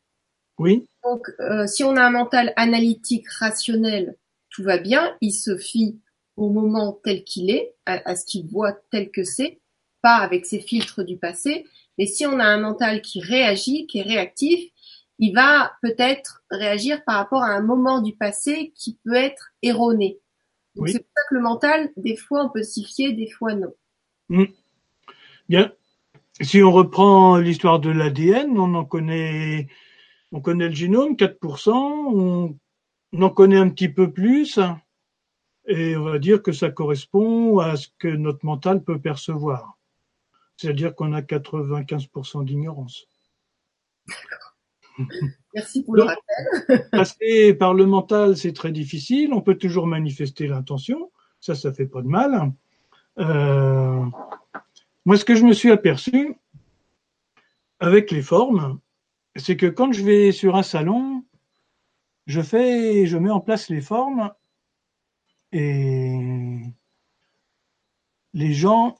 Oui, Donc, euh, si on a un mental analytique, rationnel, tout va bien, il se fie au moment tel qu'il est, à, à ce qu'il voit tel que c'est, pas avec ses filtres du passé. Mais si on a un mental qui réagit, qui est réactif, il va peut-être réagir par rapport à un moment du passé qui peut être erroné. Oui. c'est pour ça que le mental, des fois on peut s'y fier, des fois non. Bien. Si on reprend l'histoire de l'ADN, on en connaît, on connaît le génome, 4%, on, on en connaît un petit peu plus, et on va dire que ça correspond à ce que notre mental peut percevoir. C'est-à-dire qu'on a 95% d'ignorance. Merci pour le rappel. Passer par le mental, c'est très difficile. On peut toujours manifester l'intention. Ça, ça fait pas de mal. Euh, moi, ce que je me suis aperçu avec les formes, c'est que quand je vais sur un salon, je fais, je mets en place les formes et les gens.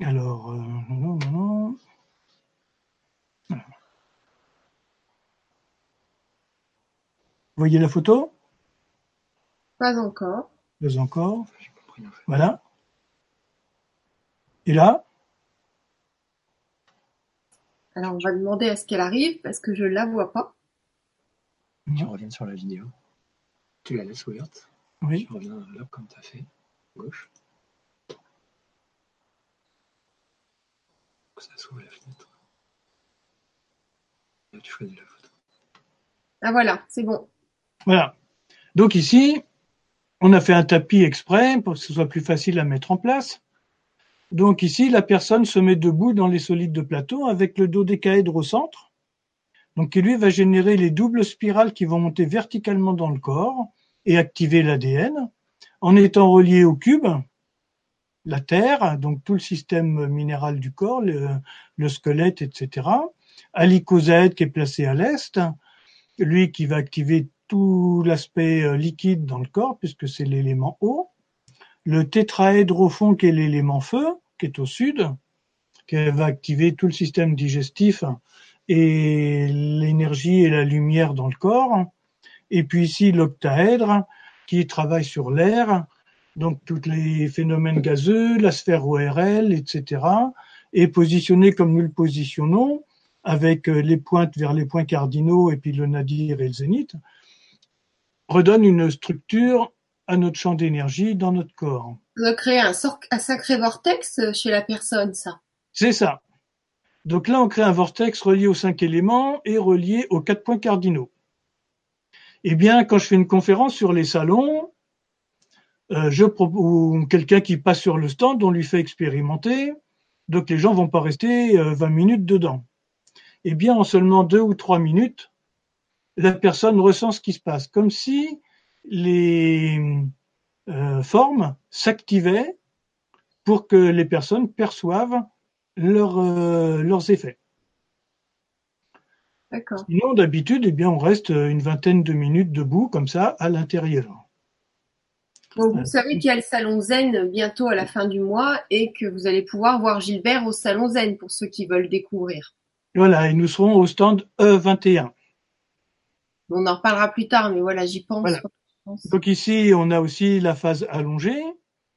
Alors, euh, non, non, non. Vous voyez la photo? Pas encore. Pas encore. Voilà. Et là, Alors on va demander à ce qu'elle arrive parce que je la vois pas. Tu reviens sur la vidéo. Tu la laisses ouverte. oui, Tu reviens là comme tu as fait. Gauche. Que ça s'ouvre la fenêtre. Là, tu choisis la photo. Ah voilà, c'est bon. voilà. Donc ici, on a fait un tapis exprès pour que ce soit plus facile à mettre en place. Donc ici, la personne se met debout dans les solides de Platon avec le dodécaèdre au centre. Donc qui lui va générer les doubles spirales qui vont monter verticalement dans le corps et activer l'ADN en étant relié au cube, la Terre, donc tout le système minéral du corps, le, squelette, etc. À l'icosaèdre qui est placé à l'est, lui qui va activer tout l'aspect euh, liquide dans le corps puisque c'est l'élément eau. Le tétraèdre au fond qui est l'élément feu, qui est au sud, qui va activer tout le système digestif et l'énergie et la lumière dans le corps. Et puis ici l'octaèdre qui travaille sur l'air, donc tous les phénomènes gazeux, la sphère ORL, etc. est positionné comme nous le positionnons, avec euh, les pointes vers les points cardinaux et puis le nadir et le zénith, redonne une structure à notre champ d'énergie dans notre corps. Ça doit créer un, un sacré vortex chez la personne, ça. C'est ça. Donc là, on crée un vortex relié aux cinq éléments et relié aux quatre points cardinaux. Eh bien, quand je fais une conférence sur les salons, euh, je ou quelqu'un qui passe sur le stand, on lui fait expérimenter, donc les gens vont pas rester 20 euh, minutes dedans. Eh bien, en seulement deux ou trois minutes, la personne ressent ce qui se passe, comme si les euh, formes s'activaient pour que les personnes perçoivent leurs effets. Sinon, d'habitude, eh bien, on reste une vingtaine de minutes debout, comme ça, à l'intérieur. vous savez qu'il y a le salon Zen bientôt à la fin du mois et que vous allez pouvoir voir Gilbert au salon Zen pour ceux qui veulent découvrir. Voilà, et nous serons au stand E21. On en reparlera plus tard, mais voilà, j'y pense. Donc ici, on a aussi la phase allongée.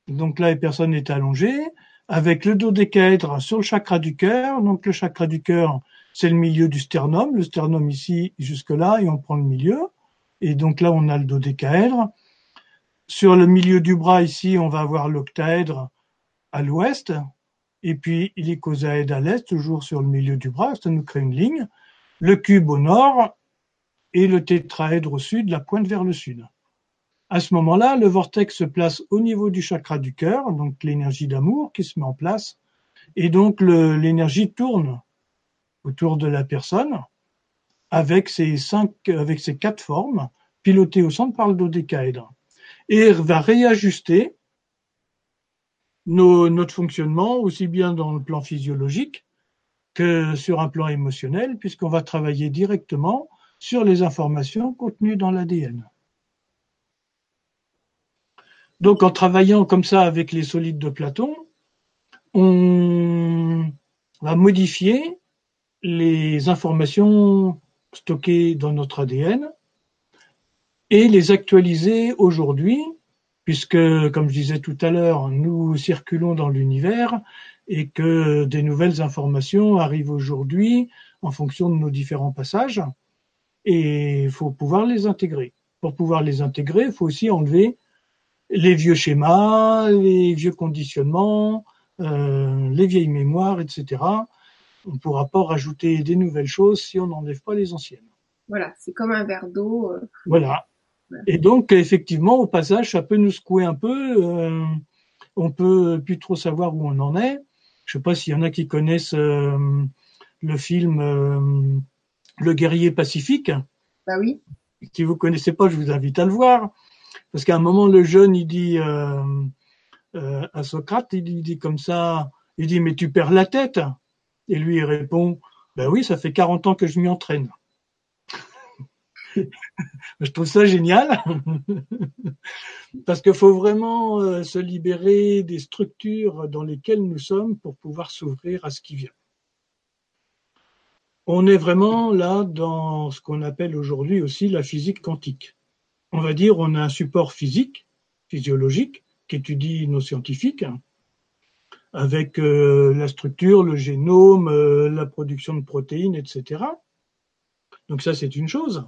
Donc là, les personne est allongée avec le dodécaèdre sur le chakra du cœur. Donc le chakra du cœur, c'est le milieu du sternum. Le sternum ici, jusque-là, et on prend le milieu. Et donc là, on a le dodécaèdre. Sur le milieu du bras, ici, on va avoir l'octaèdre à l'ouest. Et puis l'icosaèdre à l'est, toujours sur le milieu du bras. Ça nous crée une ligne. Le cube au nord et le tétraèdre au sud, la pointe vers le sud. À ce moment-là, le vortex se place au niveau du chakra du cœur, donc l'énergie d'amour qui se met en place, et donc l'énergie tourne autour de la personne avec ces cinq, avec ces quatre formes pilotées au centre par le dodécaèdre et va réajuster notre fonctionnement aussi bien dans le plan physiologique que sur un plan émotionnel puisqu'on va travailler directement sur les informations contenues dans l'ADN. Donc en travaillant comme ça avec les solides de Platon, on va modifier les informations stockées dans notre ADN et les actualiser aujourd'hui, puisque, comme je disais tout à l'heure, nous circulons dans l'univers et que des nouvelles informations arrivent aujourd'hui en fonction de nos différents passages, et il faut pouvoir les intégrer. Pour pouvoir les intégrer, il faut aussi enlever les vieux schémas, les vieux conditionnements, euh, les vieilles mémoires, etc on ne pourra pas rajouter des nouvelles choses si on n'enlève pas les anciennes. Voilà, c'est comme un verre d'eau. Euh. Voilà. Et donc, effectivement, au passage, ça peut nous secouer un peu. Euh, on peut plus trop savoir où on en est. Je sais pas s'il y en a qui connaissent euh, le film euh, Le guerrier pacifique. Bah oui. Si vous connaissez pas, je vous invite à le voir. Parce qu'à un moment, le jeune, il dit à Socrate, il dit comme ça, il dit, mais tu perds la tête. Et lui, il répond, ben oui, ça fait 40 ans que je m'y entraîne. je trouve ça génial parce qu'il faut vraiment euh, se libérer des structures dans lesquelles nous sommes pour pouvoir s'ouvrir à ce qui vient. On est vraiment là dans ce qu'on appelle aujourd'hui aussi la physique quantique. On va dire on a un support physique, physiologique, qu'étudient nos scientifiques, avec euh, la structure, le génome, euh, la production de protéines, etc. Donc ça, c'est une chose.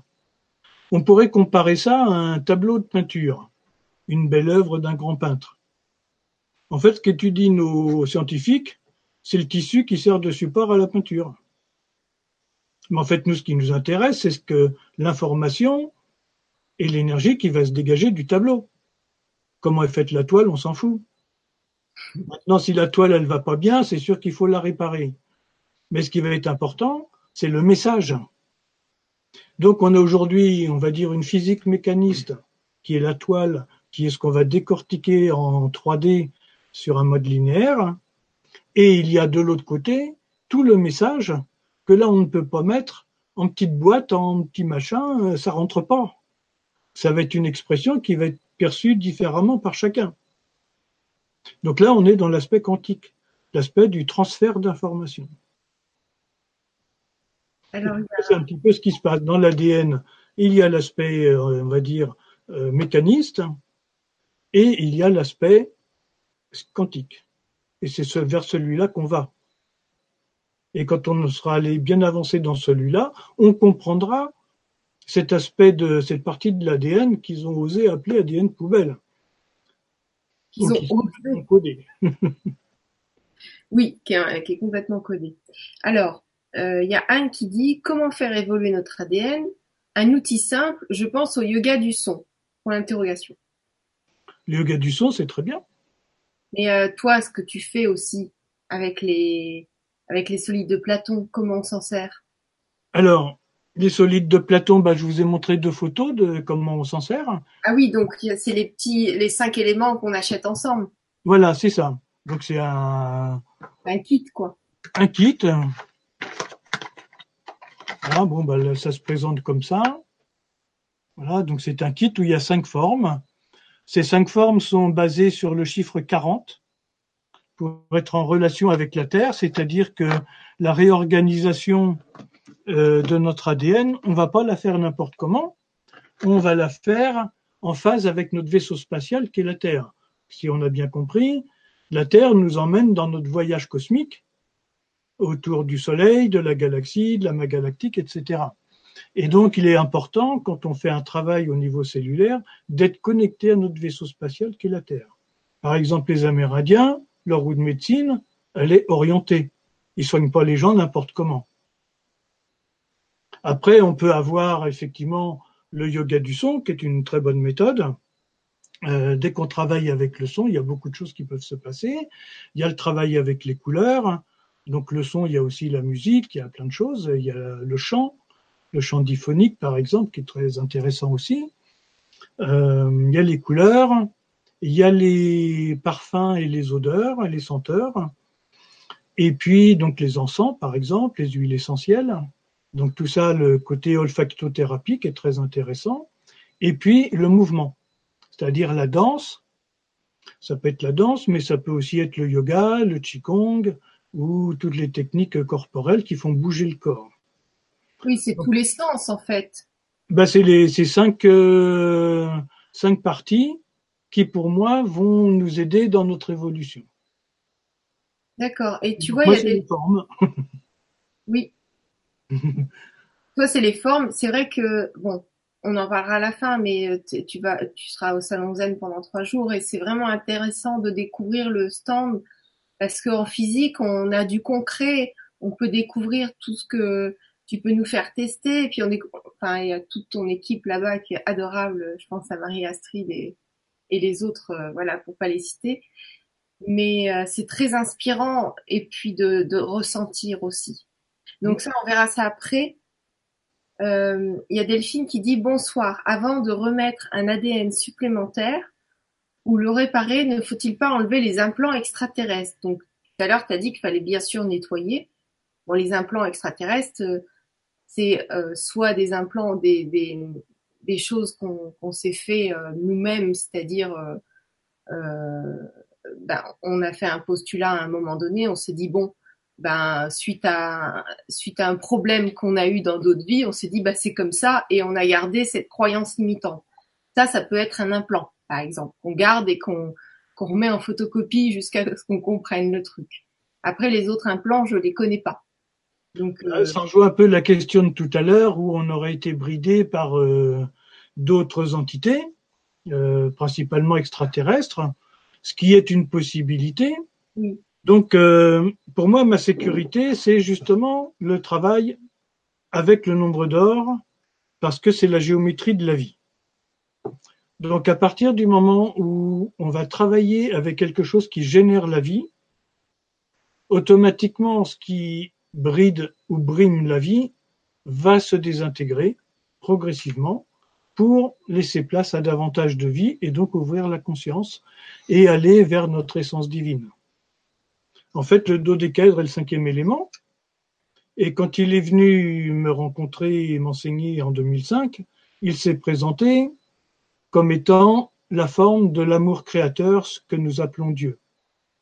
On pourrait comparer ça à un tableau de peinture, une belle œuvre d'un grand peintre. En fait, ce qu'étudient nos scientifiques, c'est le tissu qui sert de support à la peinture. Mais en fait, nous, ce qui nous intéresse, c'est ce que l'information et l'énergie qui va se dégager du tableau. Comment est faite la toile, on s'en fout. Maintenant, si la toile elle va pas bien, c'est sûr qu'il faut la réparer. Mais ce qui va être important, c'est le message. Donc, on a aujourd'hui, on va dire, une physique mécaniste qui est la toile, qui est ce qu'on va décortiquer en 3D sur un mode linéaire. Et il y a de l'autre côté tout le message que là on ne peut pas mettre en petite boîte, en petit machin, euh, ça rentre pas. Ça va être une expression qui va être perçue différemment par chacun. Donc là, on est dans l'aspect quantique, l'aspect du transfert d'informations. C'est un petit peu ce qui se passe dans l'ADN. Il y a l'aspect, euh, on va dire, euh, mécaniste, et il y a l'aspect quantique. Et c'est vers celui-là qu'on va. Et quand on sera allé bien avancé dans celui-là, on comprendra cet aspect de cette partie de l'ADN qu'ils ont osé appeler ADN poubelle. Qu'ils ont osé. Codé. oui, qui est, qui est, complètement codé. Alors, il euh, y a Anne qui dit comment faire évoluer notre ADN Un outil simple, je pense au yoga du son. Pour l'interrogation. Le yoga du son, c'est très bien. Mais euh, toi, ce que tu fais aussi avec les avec les solides de Platon, comment on s'en sert? Alors, les solides de Platon, bah, je vous ai montré deux photos de comment on s'en sert. Ah oui, donc c'est les petits, les cinq éléments qu'on achète ensemble. Voilà, c'est ça. Donc c'est un un kit quoi. Un kit. Voilà, bon, bah, ça se présente comme ça. Voilà, donc c'est un kit où il y a cinq formes. Ces cinq formes sont basées sur le chiffre 40 pour être en relation avec la Terre, c'est-à-dire que la réorganisation euh, de notre ADN, on va pas la faire n'importe comment, on va la faire en phase avec notre vaisseau spatial qui est la Terre. Si on a bien compris, la Terre nous emmène dans notre voyage cosmique autour du Soleil, de la galaxie, de la magalactique, etc. Et donc, il est important, quand on fait un travail au niveau cellulaire, d'être connecté à notre vaisseau spatial qui est la Terre. Par exemple, les Amérindiens, leur roue de médecine, elle est orientée. Ils soignent pas les gens n'importe comment. Après, on peut avoir effectivement le yoga du son, qui est une très bonne méthode. Euh, dès qu'on travaille avec le son, il y a beaucoup de choses qui peuvent se passer. Il y a le travail avec les couleurs. Donc le son, il y a aussi la musique, il y a plein de choses. Il y a le chant, le chant diphonique par exemple, qui est très intéressant aussi. Euh, il y a les couleurs, il y a les parfums et les odeurs, les senteurs. Et puis donc les encens par exemple, les huiles essentielles. Donc tout ça, le côté olfactothérapie qui est très intéressant. Et puis le mouvement, c'est-à-dire la danse. Ça peut être la danse, mais ça peut aussi être le yoga, le qigong ou toutes les techniques corporelles qui font bouger le corps. Oui, c'est tous les sens en fait. Bah, c'est les ces cinq euh, cinq parties qui pour moi vont nous aider dans notre évolution. D'accord. Et tu vois, il y a des formes. oui. Toi, c'est les formes. C'est vrai que bon, on en parlera à la fin, mais euh, tu vas, tu seras au salon Zen pendant trois jours et c'est vraiment intéressant de découvrir le stand parce qu'en physique, on a du concret, on peut découvrir tout ce que tu peux nous faire tester. Et puis on est, enfin, il y a toute ton équipe là-bas qui est adorable. Je pense à Marie Astrid et, les autres, euh, voilà, pour pas les citer. Mais euh, c'est très inspirant et puis de, de ressentir aussi. Donc ça, on verra ça après. Euh, il y a Delphine qui dit bonsoir. Avant de remettre un ADN supplémentaire ou le réparer, ne faut-il pas enlever les implants extraterrestres? Donc tout à l'heure, tu as dit qu'il fallait bien sûr nettoyer. Bon, les implants extraterrestres, euh, c'est euh, soit des implants, des, des, choses qu'on s'est fait nous-mêmes, c'est-à-dire ben, on a fait un postulat à un moment donné, on s'est dit bon, ben suite à suite à un problème qu'on a eu dans d'autres vies, on s'est dit bah c'est comme ça et on a gardé cette croyance limitante. Ça, ça peut être un implant, par exemple, qu'on garde et qu'on qu'on remet en photocopie jusqu'à ce qu'on comprenne le truc. Après, les autres implants, je les connais pas. Donc, euh... ça rejoint un peu la question de tout à l'heure où on aurait été bridé par euh, d'autres entités, euh, principalement extraterrestres, ce qui est une possibilité. Oui. Donc, euh, pour moi, ma sécurité, c'est justement le travail avec le nombre d'or, parce que c'est la géométrie de la vie. Donc, à partir du moment où on va travailler avec quelque chose qui génère la vie, automatiquement, ce qui bride ou brime la vie va se désintégrer progressivement pour laisser place à davantage de vie et donc ouvrir la conscience et aller vers notre essence divine. En fait, le dodécaèdre est le cinquième élément. Et quand il est venu me rencontrer et m'enseigner en 2005, il s'est présenté comme étant la forme de l'amour créateur, ce que nous appelons Dieu.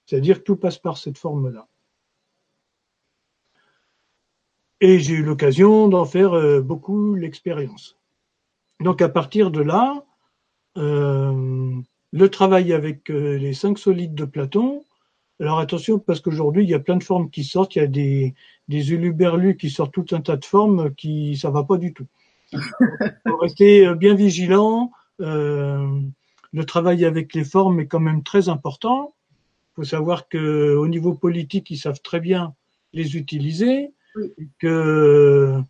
C'est-à-dire que tout passe par cette forme-là. Et j'ai eu l'occasion d'en faire euh, beaucoup l'expérience. Donc à partir de là, euh, le travail avec euh, les cinq solides de Platon. Alors attention parce qu'aujourd'hui il y a plein de formes qui sortent, il y a des des uluberlus qui sortent tout un tas de formes qui ça va pas du tout. Il faut rester bien vigilant. le travail avec les formes est quand même très important. Il faut savoir que au niveau politique ils savent très bien les utiliser que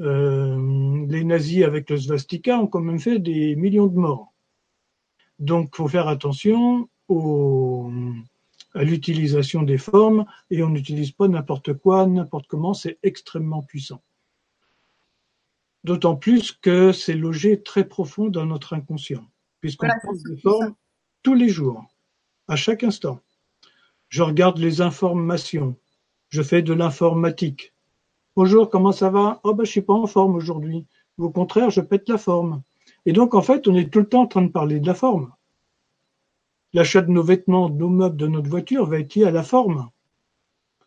euh, les nazis avec le svastika ont quand même fait des millions de morts. Donc, faut faire attention à l'utilisation des formes et on n'utilise pas n'importe quoi, n'importe comment, c'est extrêmement puissant. D'autant plus que c'est logé très profond dans notre inconscient, puisqu'on voilà, des formes tous les jours, à chaque instant. Je regarde les informations, je fais de l'informatique, Bonjour, comment ça va? Oh ben je suis pas en forme aujourd'hui. Au contraire, je pète la forme. Et donc en fait, on est tout le temps en train de parler de la forme. L'achat de nos vêtements, de nos meubles, de notre voiture va être lié à la forme.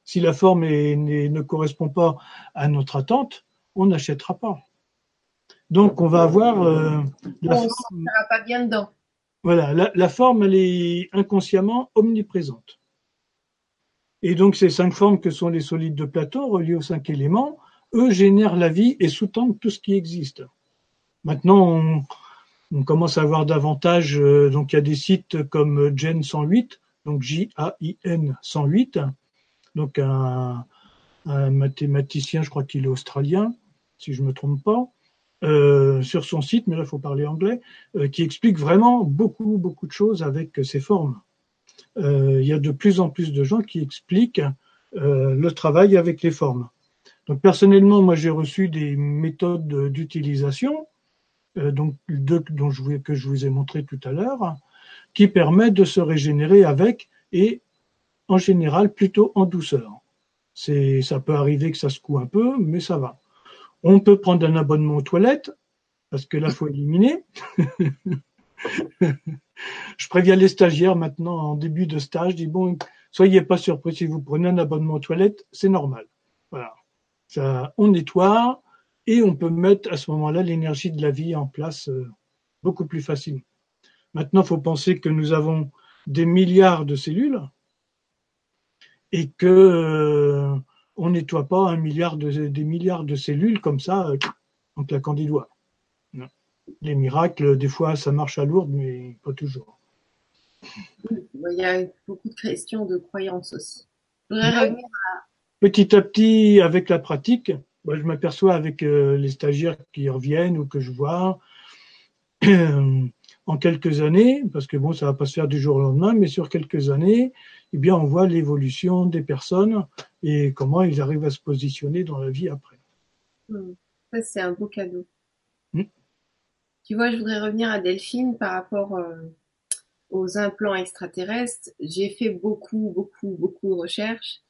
Si la forme ne correspond pas à notre attente, on n'achètera pas. Donc on va avoir euh, la forme. pas bien dedans. Voilà, la, la forme, elle est inconsciemment omniprésente. Et donc ces cinq formes que sont les solides de Platon, reliés aux cinq éléments, eux génèrent la vie et sous-tendent tout ce qui existe. Maintenant, on, commence à avoir davantage, euh, donc il y a des sites comme Gen 108, donc J-A-I-N 108, donc un, mathématicien, je crois qu'il est australien, si je ne me trompe pas, euh, sur son site, mais là il faut parler anglais, euh, qui explique vraiment beaucoup, beaucoup de choses avec ces formes. Il y a de plus en plus de gens qui expliquent le travail avec les formes. Donc personnellement, moi j'ai reçu des méthodes d'utilisation, euh, donc dont je, que je vous ai montré tout à l'heure, qui permettent de se régénérer avec et en général plutôt en douceur. C'est, ça peut arriver que ça secoue un peu, mais ça va. On peut prendre un abonnement aux toilettes, parce que là, faut éliminer. je préviens les stagiaires maintenant en début de stage, je dis bon, soyez pas surpris si vous prenez un abonnement aux toilettes, c'est normal. Voilà. Ça, on nettoie et on peut mettre à ce moment-là l'énergie de la vie en place euh, beaucoup plus facilement. Maintenant, il faut penser que nous avons des milliards de cellules et que euh, on nettoie pas un milliard de, des milliards de cellules comme ça euh, en claquant des doigts les miracles, des fois, ça marche à lourde, mais pas toujours. Il y a beaucoup de questions de croyances aussi. Petit à petit, avec la pratique, je m'aperçois avec euh, les stagiaires qui reviennent ou que je vois, en quelques années, parce que bon, ça va pas se faire du jour au lendemain, mais sur quelques années, eh bien, on voit l'évolution des personnes et comment ils arrivent à se positionner dans la vie après. Hmm. Ça, c'est un beau cadeau. Tu vois, je voudrais revenir à Delphine par rapport euh, aux implants extraterrestres. J'ai fait beaucoup, beaucoup, beaucoup de recherches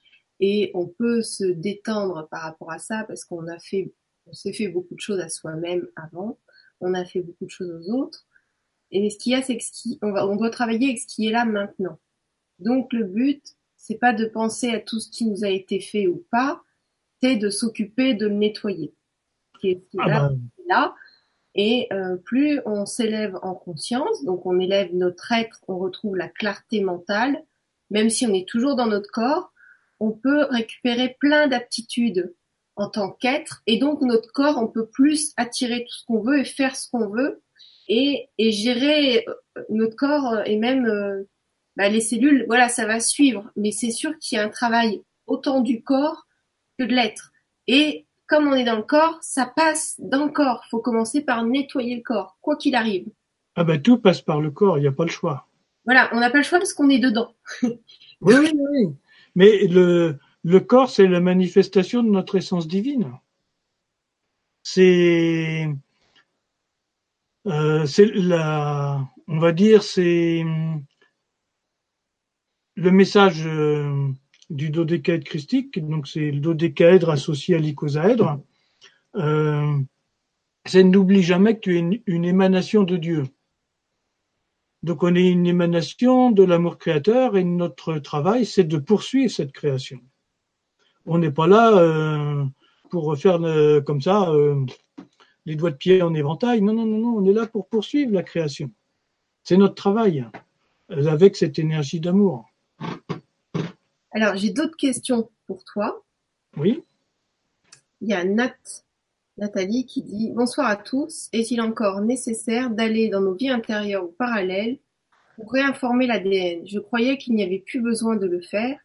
et on peut se détendre par rapport à ça parce qu'on a fait, on s'est fait beaucoup de choses à soi-même avant. On a fait beaucoup de choses aux autres. Et ce qu'il y a, c'est que on, va, on doit travailler avec ce qui est là maintenant. Donc le but, c'est pas de penser à tout ce qui nous a été fait ou pas, c'est de s'occuper de le nettoyer. Ce qui est, ah là, bah. là, et euh, plus on s'élève en conscience, donc on élève notre être, on retrouve la clarté mentale, même si on est toujours dans notre corps, on peut récupérer plein d'aptitudes en tant qu'être, et donc notre corps, on peut plus attirer tout ce qu'on veut et faire ce qu'on veut, et, et gérer euh, notre corps et même euh, bah, les cellules, voilà, ça va suivre, mais c'est sûr qu'il y a un travail autant du corps que de l'être. Et comme on est dans le corps, ça passe dans le corps. faut commencer par nettoyer le corps, quoi qu'il arrive. Ah ben tout passe par le corps, il n'y a pas le choix. Voilà, on n'a pas le choix parce qu'on est dedans. oui, oui, oui. Mais le, corps, c'est la manifestation de notre essence divine. C'est Euh, c'est la, on va dire, c'est le message euh, du dodécaèdre christique, donc c'est le dodécaèdre associé à l'icosaèdre. Euh, c'est n'oublie jamais que tu es une, émanation de Dieu. Donc on est une émanation de l'amour créateur et notre travail, c'est de poursuivre cette création. On n'est pas là euh, pour faire euh, comme ça euh, les doigts de pied en éventail. Non, non, non, non, on est là pour poursuivre la création. C'est notre travail avec cette énergie d'amour. Alors, j'ai d'autres questions pour toi. Oui. Il y a Nat, Nathalie qui dit Bonsoir à tous. Est-il encore nécessaire d'aller dans nos vies intérieures ou parallèles pour réinformer l'ADN Je croyais qu'il n'y avait plus besoin de le faire.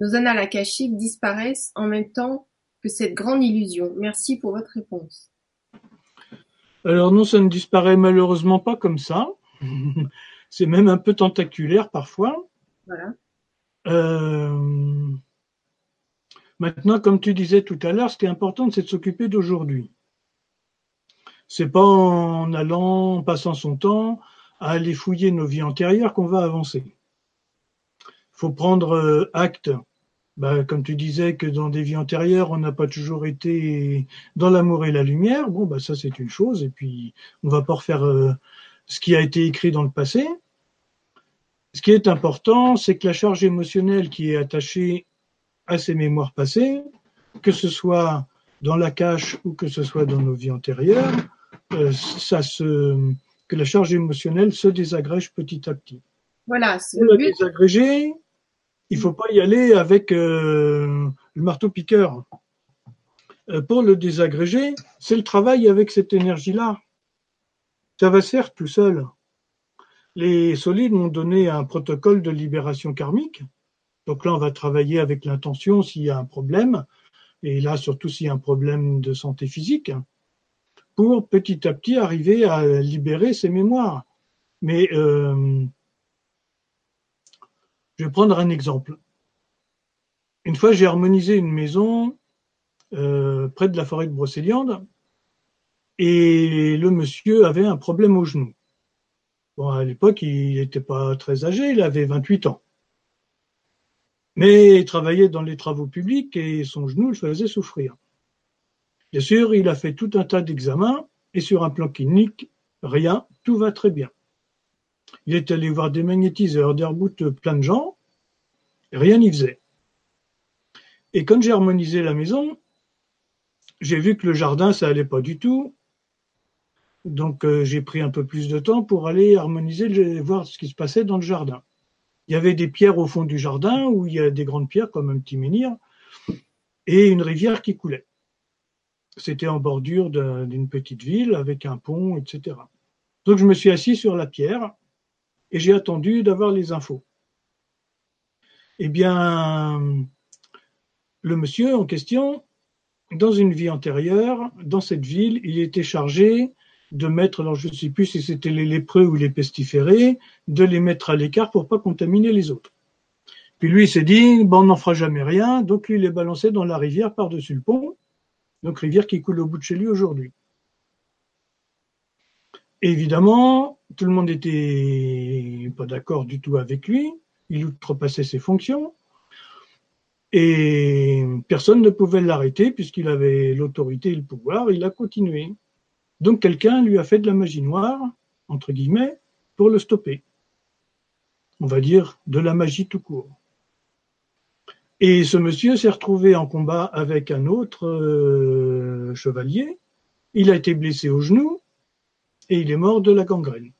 Nos annales akashiques disparaissent en même temps que cette grande illusion. Merci pour votre réponse. Alors non, ça ne disparaît malheureusement pas comme ça. C'est même un peu tentaculaire parfois. Voilà. Euh, maintenant, comme tu disais tout à l'heure, ce qui est important, c'est de s'occuper d'aujourd'hui. C'est pas en allant, en passant son temps à aller fouiller nos vies antérieures qu'on va avancer. Faut prendre euh, acte, bah, comme tu disais que dans des vies antérieures, on n'a pas toujours été dans l'amour et la lumière. Bon, bah ça c'est une chose, et puis on va pas refaire euh, ce qui a été écrit dans le passé. Ce qui est important, c'est que la charge émotionnelle qui est attachée à ces mémoires passées, que ce soit dans la cache ou que ce soit dans nos vies antérieures, ça se, que la charge émotionnelle se désagrège petit à petit. Voilà. Pour la désagréger, il faut pas y aller avec euh, le marteau piqueur. Euh, pour le désagréger, c'est le travail avec cette énergie-là. Ça va se faire tout seul. Les solides m'ont donné un protocole de libération karmique. Donc là, on va travailler avec l'intention s'il y a un problème, et là surtout s'il y a un problème de santé physique, petit à petit arriver à libérer ces mémoires. Mais euh, je vais prendre un exemple. Une fois, j'ai harmonisé une maison euh, près de la forêt de Brocéliande, et le monsieur avait un problème au genou. Bon, à l'époque, il n'était pas très âgé, il avait 28 ans. Mais il travaillait dans les travaux publics et son genou le faisait souffrir. Bien sûr, il a fait tout un tas d'examens et sur un plan clinique, rien, tout va très bien. Il est allé voir des magnétiseurs, d'Airboot, plein de gens, rien n'y faisait. Et quand j'ai harmonisé la maison, j'ai vu que le jardin, ça allait pas du tout. Donc euh, j'ai pris un peu plus de temps pour aller harmoniser, voir ce qui se passait dans le jardin. Il y avait des pierres au fond du jardin où il y a des grandes pierres comme un petit menhir et une rivière qui coulait. C'était en bordure d'une petite ville avec un pont, etc. Donc je me suis assis sur la pierre et j'ai attendu d'avoir les infos. Eh bien, le monsieur en question, dans une vie antérieure, dans cette ville, il était chargé de mettre, alors je ne sais plus si c'était les lépreux ou les pestiférés, de les mettre à l'écart pour pas contaminer les autres. Puis lui, il s'est dit, bon, on n'en fera jamais rien, donc lui, il est balancé dans la rivière par-dessus le pont, donc rivière qui coule au bout de chez lui aujourd'hui. évidemment, tout le monde était pas d'accord du tout avec lui, il outrepassait ses fonctions, et personne ne pouvait l'arrêter puisqu'il avait l'autorité et le pouvoir, il a continué. Donc quelqu'un lui a fait de la magie noire, entre guillemets, pour le stopper. On va dire de la magie tout court. Et ce monsieur s'est retrouvé en combat avec un autre euh, chevalier. Il a été blessé au genou et il est mort de la gangrène.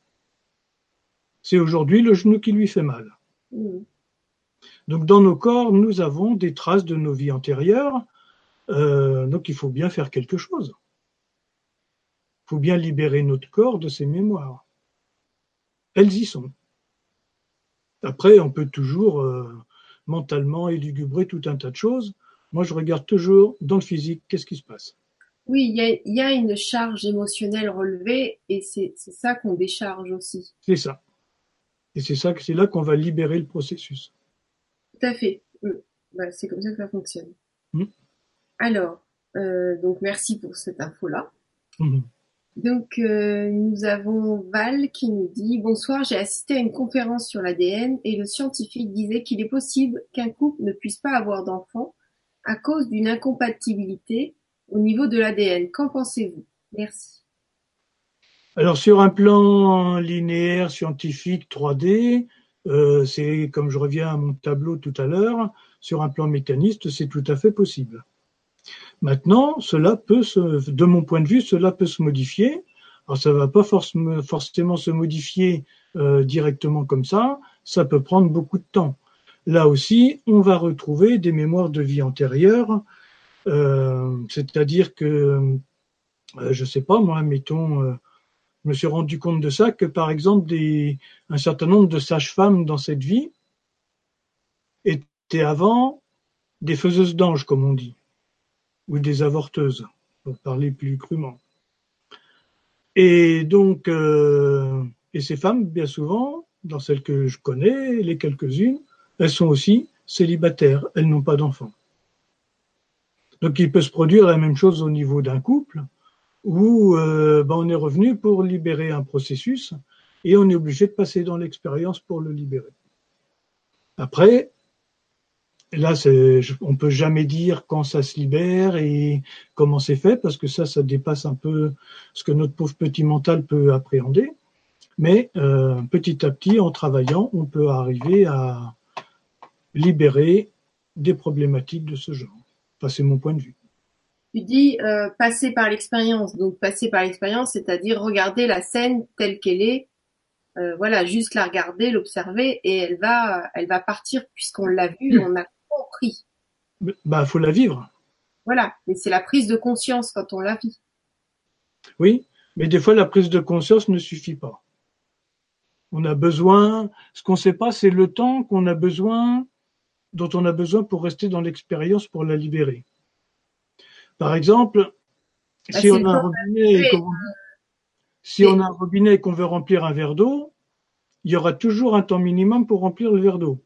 C'est aujourd'hui le genou qui lui fait mal. Mmh. Donc dans nos corps, nous avons des traces de nos vies antérieures. Euh, donc il faut bien faire quelque chose faut bien libérer notre corps de ces mémoires. Elles y sont. Après, on peut toujours euh, mentalement élugubrer tout un tas de choses. Moi, je regarde toujours dans le physique, qu'est-ce qui se passe. Oui, il y a, une charge émotionnelle relevée et c'est ça qu'on décharge aussi. C'est ça. Et c'est ça, c'est là qu'on va libérer le processus. Tout à fait. Mm. c'est comme ça que ça fonctionne. Mm. Alors, euh, donc merci pour cette info-là. Mm-hmm. Donc, euh, nous avons Val qui nous dit Bonsoir, j'ai assisté à une conférence sur l'ADN et le scientifique disait qu'il est possible qu'un couple ne puisse pas avoir d'enfants à cause d'une incompatibilité au niveau de l'ADN. Qu'en pensez-vous? Merci. Alors, sur un plan linéaire, scientifique, 3D, euh, c'est comme je reviens à mon tableau tout à l'heure, sur un plan mécaniste, c'est tout à fait possible. Maintenant, cela peut se, de mon point de vue, cela peut se modifier. Alors, ça va pas forcément se modifier euh, directement comme ça. Ça peut prendre beaucoup de temps. Là aussi, on va retrouver des mémoires de vie antérieures. Euh, c'est-à-dire que, euh, je sais pas, moi, mettons, euh, je me suis rendu compte de ça, que par exemple, des, un certain nombre de sages-femmes dans cette vie étaient avant des faiseuses d'anges, comme on dit ou des avorteuses, pour parler plus crûment. Et donc, euh, et ces femmes, bien souvent, dans celles que je connais, les quelques-unes, elles sont aussi célibataires, elles n'ont pas d'enfants. Donc il peut se produire la même chose au niveau d'un couple, où euh, ben, on est revenu pour libérer un processus et on est obligé de passer dans l'expérience pour le libérer. Après, là, on peut jamais dire quand ça se libère et comment c'est fait, parce que ça, ça dépasse un peu ce que notre pauvre petit mental peut appréhender. Mais euh, petit à petit, en travaillant, on peut arriver à libérer des problématiques de ce genre. Enfin, c'est mon point de vue. Tu dis euh, passer par l'expérience. Donc passer par l'expérience, c'est-à-dire regarder la scène telle qu'elle est. Euh, voilà, juste la regarder, l'observer, et elle va, elle va partir puisqu'on l'a vue, on a compris. Bah, faut la vivre. Voilà, mais c'est la prise de conscience quand on la vit. Oui, mais des fois la prise de conscience ne suffit pas. On a besoin, ce qu'on ne sait pas, c'est le temps qu'on a besoin, dont on a besoin pour rester dans l'expérience, pour la libérer. Par exemple, bah, si, on a, un robinet et si on a un robinet et qu'on veut remplir un verre d'eau, il y aura toujours un temps minimum pour remplir le verre d'eau.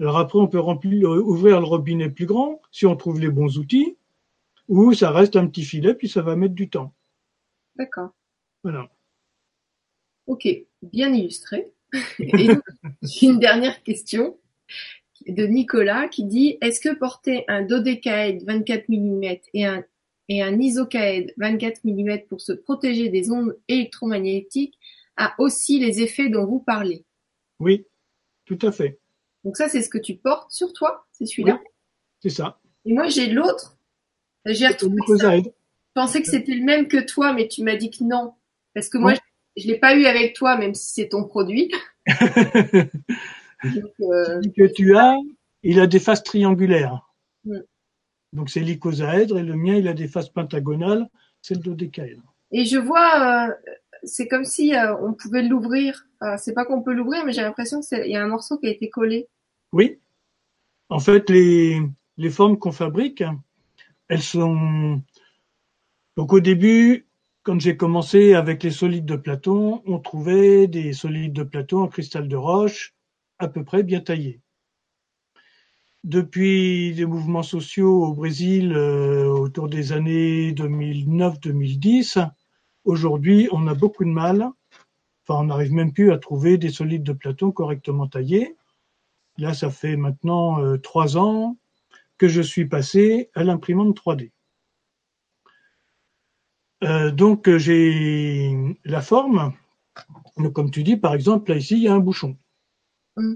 Alors après, on peut remplir, ouvrir le robinet plus grand si on trouve les bons outils, ou ça reste un petit filet, puis ça va mettre du temps. D'accord. Voilà. Ok, bien illustré. Et une dernière question de Nicolas qui dit Est-ce que porter un dodécaèdre 24 mm et un, et un isocaèdre 24 mm pour se protéger des ondes électromagnétiques a aussi les effets dont vous parlez? Oui, tout à fait. Donc ça, c'est ce que tu portes sur toi, c'est celui-là. c'est ça. Et moi, j'ai l'autre. J'ai retrouvé ça. Je pensais que c'était le même que toi, mais tu m'as dit que non. Parce que moi, je, ne l'ai pas eu avec toi, même si c'est ton produit. Donc, euh, que tu as, il a des faces triangulaires. Mm. Donc c'est l'icosaèdre et le mien, il a des faces pentagonales, c'est le dodécaèdre. Et je vois, euh, c'est comme si euh, on pouvait l'ouvrir. c'est pas qu'on peut l'ouvrir, mais j'ai l'impression qu'il y a un morceau qui a été collé. Oui. En fait, les, formes qu'on fabrique, elles sont. Donc au début, quand j'ai commencé avec les solides de Platon, on trouvait des solides de Platon en cristal de roche à peu près bien taillés. Depuis les mouvements sociaux au Brésil euh, autour des années 2009-2010, aujourd'hui on a beaucoup de mal, enfin on n'arrive même plus à trouver des solides de Platon correctement taillés. Là, ça fait maintenant euh, trois ans que je suis passé à l'imprimante 3D. Euh, donc j'ai la forme. Donc, comme tu dis, par exemple, là ici, il y a un bouchon. Mm.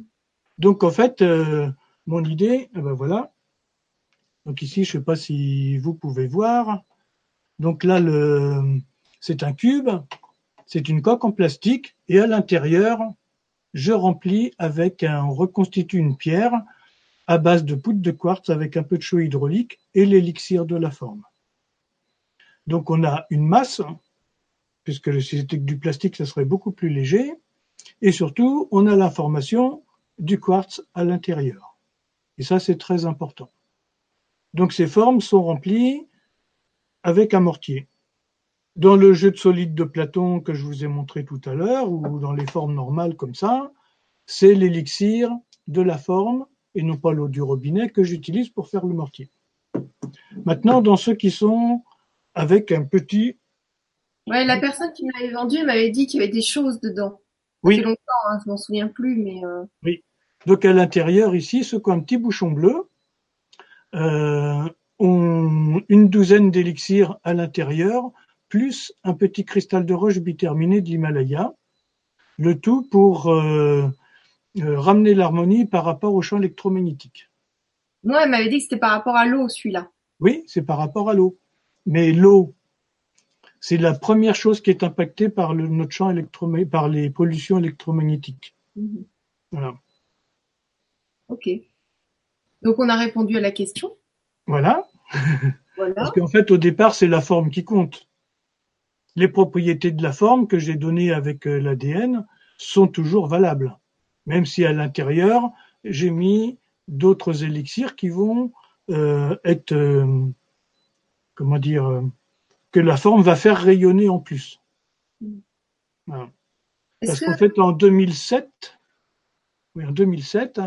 Donc en fait, euh, mon idée, eh ben voilà. Donc ici, je ne sais pas si vous pouvez voir. Donc là, le, c'est un cube, c'est une coque en plastique, et à l'intérieur, je remplis avec un, on reconstitue une pierre à base de poudre de quartz avec un peu de chaud hydraulique et l'élixir de la forme. Donc on a une masse, puisque si c'était du plastique, ça serait beaucoup plus léger, et surtout on a l'information du quartz à l'intérieur. Et ça c'est très important. Donc ces formes sont remplies avec un mortier. Dans le jeu de solide de Platon que je vous ai montré tout à l'heure, ou dans les formes normales comme ça, c'est l'élixir de la forme et non pas l'eau du robinet que j'utilise pour faire le mortier. Maintenant, dans ceux qui sont avec un petit Ouais, la personne qui me l'avait vendu m'avait dit qu'il y avait des choses dedans. Oui. Longtemps, hein, je m'en souviens plus, mais euh, Donc à l'intérieur ici, ce qu'un petit bouchon bleu, euh, une douzaine d'élixirs à l'intérieur, plus un petit cristal de roche biterminé de l'Himalaya, le tout pour euh, euh, ramener l'harmonie par rapport au champ électromagnétique. moi, elle m'avait dit que c'était par rapport à l'eau, celui-là. Oui, c'est par rapport à l'eau. Mais l'eau, c'est la première chose qui est impactée par le, notre champ électromagnétique, par les pollutions électromagnétiques. Mhm. Voilà. Ok. Donc on a répondu à la question. Voilà. Voilà. Parce qu'en fait, au départ, c'est la forme qui compte. Les propriétés de la forme que j'ai données avec euh, l'ADN sont toujours valables. Même si à l'intérieur, j'ai mis d'autres élixirs qui vont euh, être, euh, comment dire, euh, que la forme va faire rayonner en plus. Voilà. Parce qu'en que fait, en 2007, oui, en 2007,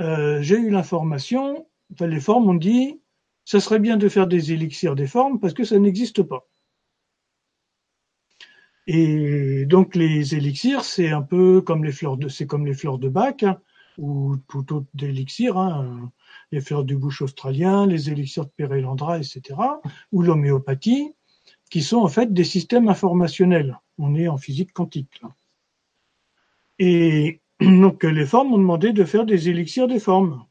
euh, j'ai eu l'information, enfin, les formes ont dit, ça serait bien de faire des élixirs des formes parce que ça n'existe pas. Et donc les élixirs, c'est un peu comme les fleurs de, c'est comme les fleurs de bac hein, ou tout autre d'élixir, hein, les fleurs du bouche australien, les élixirs de Pérélandra, etc. ou l'homéopathie, qui sont en fait des systèmes informationnels. On est en physique quantique. Là. Et donc les formes m'ont demandé de faire des élixirs des formes.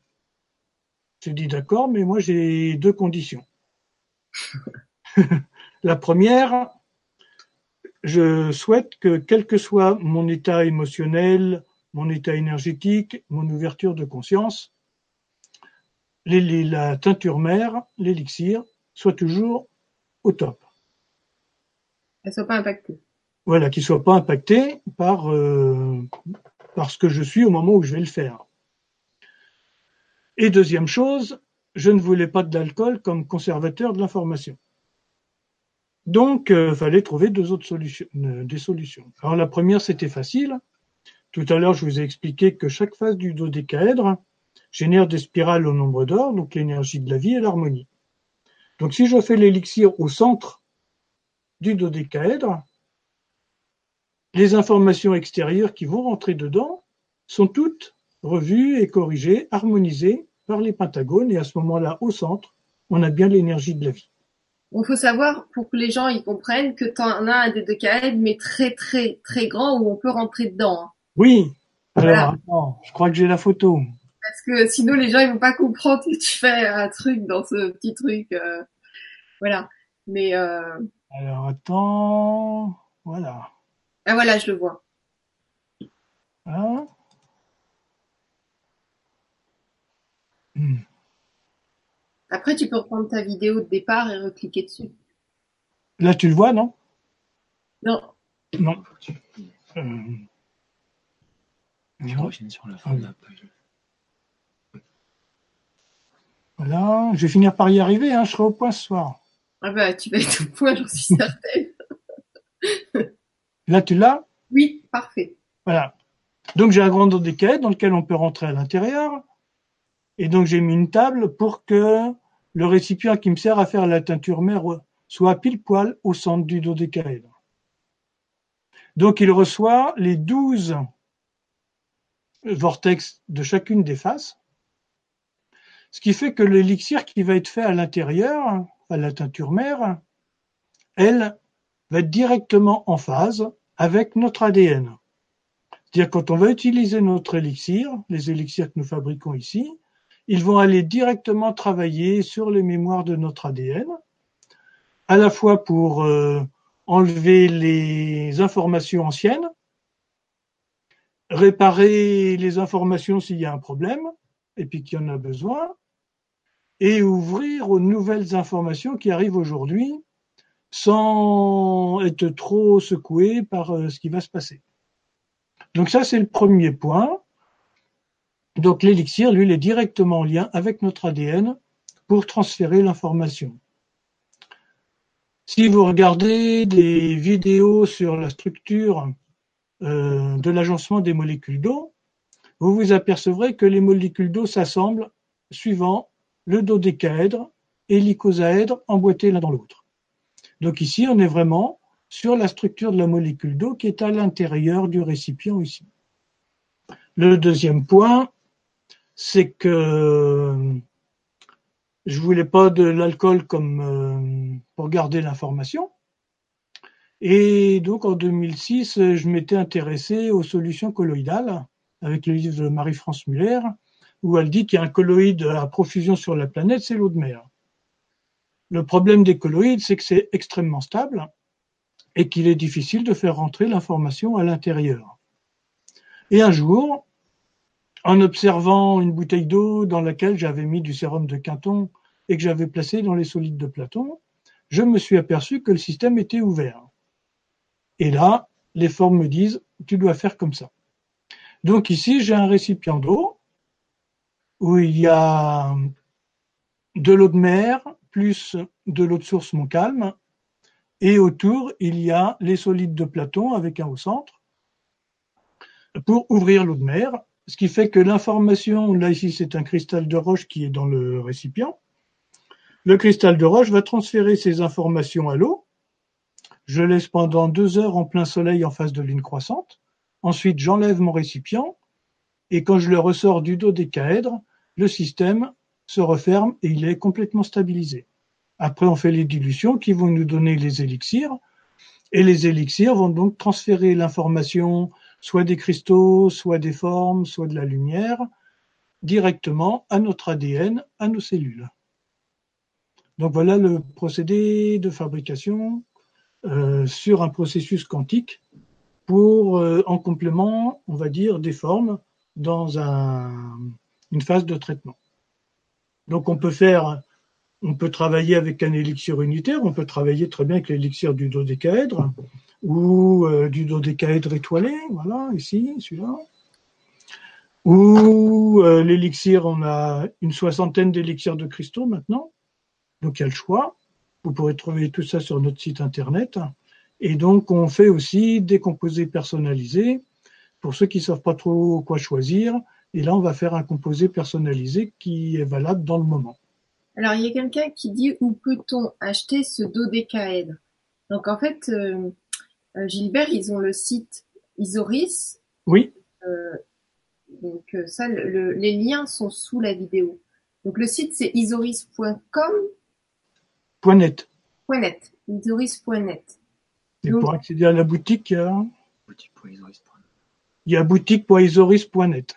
J'ai dit d'accord, mais moi j'ai deux conditions. La première, je souhaite que quel que soit mon état émotionnel, mon état énergétique, mon ouverture de conscience, les- les- la teinture mère, l'élixir, soit toujours au top. elle soit pas impactée Voilà, qu'il soit pas impacté par, euh, par ce que je suis au moment où je vais le faire. Et deuxième chose, je ne voulais pas de l'alcool comme conservateur de l'information. Donc, il fallait trouver deux autres solutions, euh, des solutions. Alors la première, c'était facile. Tout à l'heure, je vous ai expliqué que chaque phase du dodécaèdre génère des spirales au nombre d'or, donc l'énergie de la vie et l'harmonie. Donc si je fais l'élixir au centre du dodécaèdre, les informations extérieures qui vont rentrer dedans sont toutes revues et corrigées, harmonisées par les pentagones, et à ce moment-là, au centre, on a bien l'énergie de la vie. Il faut savoir, pour que les gens y comprennent, que tu en as un des deux caèdres, mais très très très grand, où on peut rentrer dedans. hein. Oui, alors Voilà. attends, je crois que j'ai la photo. Parce que sinon, les gens ils vont pas comprendre que tu fais un truc dans ce petit truc. euh, Voilà. Mais euh... Alors attends, voilà. ah voilà, je le vois. Hein? Hmm. Après, tu peux reprendre ta vidéo de départ et recliquer dessus. Là, tu le vois, non? Non, Non. Euh, Je reviens sur la fin de la page. voilà, je vais finir par y arriver, hein, je serai au point ce soir. ah bah tu vas être au point, j'en suis certaine. Là, tu l'as? Oui, parfait. Voilà. Donc j'ai un grand dodécaèdre dans lequel on peut rentrer à l'intérieur. Et donc j'ai mis une table pour que le récipient qui me sert à faire la teinture mère soit pile poil au centre du dodécaèdre. Donc il reçoit les 12 vortex de chacune des faces. Ce qui fait que l'élixir qui va être fait à l'intérieur, à la teinture mère, elle va être directement en phase avec notre ADN. C'est-à-dire quand on va utiliser notre élixir, les élixirs que nous fabriquons ici, ils vont aller directement travailler sur les mémoires de notre ADN, à la fois pour euh, enlever les informations anciennes, réparer les informations s'il y a un problème, et puis qu'il y en a besoin, et ouvrir aux nouvelles informations qui arrivent aujourd'hui sans être trop secoué par euh, ce qui va se passer. Donc ça, c'est le premier point. Donc l'élixir, lui, il est directement en lien avec notre ADN pour transférer l'information. Si vous regardez des vidéos sur la structure euh, de l'agencement des molécules d'eau, vous vous apercevrez que les molécules d'eau s'assemblent suivant le dodécaèdre et l'icosaèdre emboîtés l'un dans l'autre. Donc ici, on est vraiment sur la structure de la molécule d'eau qui est à l'intérieur du récipient ici. Le deuxième point, c'est que je voulais pas de l'alcool comme euh, pour garder l'information. Et donc en 2006, je m'étais intéressé aux solutions colloïdales avec le livre de Marie-France Muller, où elle dit qu'il y a un colloïde à profusion sur la planète, c'est l'eau de mer. Le problème des colloïdes, c'est que c'est extrêmement stable et qu'il est difficile de faire rentrer l'information à l'intérieur. Et un jour, en observant une bouteille d'eau dans laquelle j'avais mis du sérum de Quinton et que j'avais placé dans les solides de Platon, je me suis aperçu que le système était ouvert. Et là, les formes me disent, tu dois faire comme ça. Donc ici, j'ai un récipient d'eau où il y a de l'eau de mer plus de l'eau de source Montcalm et autour, il y a les solides de Platon avec un au centre pour ouvrir l'eau de mer, ce qui fait que l'information, là ici c'est un cristal de roche qui est dans le récipient, le cristal de roche va transférer ces informations à l'eau, je laisse pendant deux heures en plein soleil en face de l'une croissante, Ensuite, j'enlève mon récipient. Et quand je le ressors du dodécaèdre, le système se referme et il est complètement stabilisé. Après, on fait les dilutions qui vont nous donner les élixirs. Et les élixirs vont donc transférer l'information soit des cristaux, soit des formes, soit de la lumière directement à notre ADN, à nos cellules. Donc voilà le procédé de fabrication euh, sur un processus quantique pour, euh, en complément, on va dire, des formes dans un, une phase de traitement. Donc on peut faire, on peut travailler avec un élixir unitaire, on peut travailler très bien avec l'élixir du dodécaèdre ou euh, du dodécaèdre étoilé, voilà, ici, celui-là. Ou euh, l'élixir, on a une soixantaine d'élixirs de cristaux maintenant, donc il y a le choix. Vous pourrez trouver tout ça sur notre site internet. Et donc, on fait aussi des composés personnalisés pour ceux qui ne savent pas trop quoi choisir. Et là, on va faire un composé personnalisé qui est valable dans le moment. Alors, il y a quelqu'un qui dit où peut-on acheter ce dodécaèdre Donc, en fait, euh, Gilbert, ils ont le site Isoris. Oui. Euh, donc, ça, les liens sont sous la vidéo. Donc, le site, c'est isoris.com. .net. .net. Isoris.net. Et pour accéder à la boutique, il y a il y a boutique.isoris.net.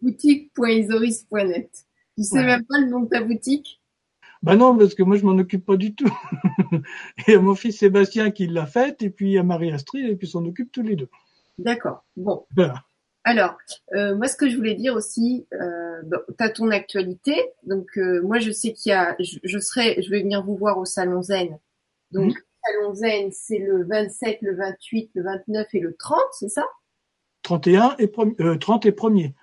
Boutique.isoris.net. Tu sais même pas le nom de ta boutique Bah non, parce que moi je m'en occupe pas du tout. il y a mon fils Sébastien qui l'a fait, et puis il y a Marie-Astrid, et puis s'en occupe tous les deux. D'accord. Bon. Alors, euh, moi, ce que je voulais dire aussi, euh, tu as ton actualité. Donc, euh, moi, je sais qu'il y a, je, serai, je vais venir vous voir au Salon Zen. Donc, mhm. Salon Zen, c'est le 27, le 28, le 29 et le 30, c'est ça? 31 et, 30 euh, et 1er.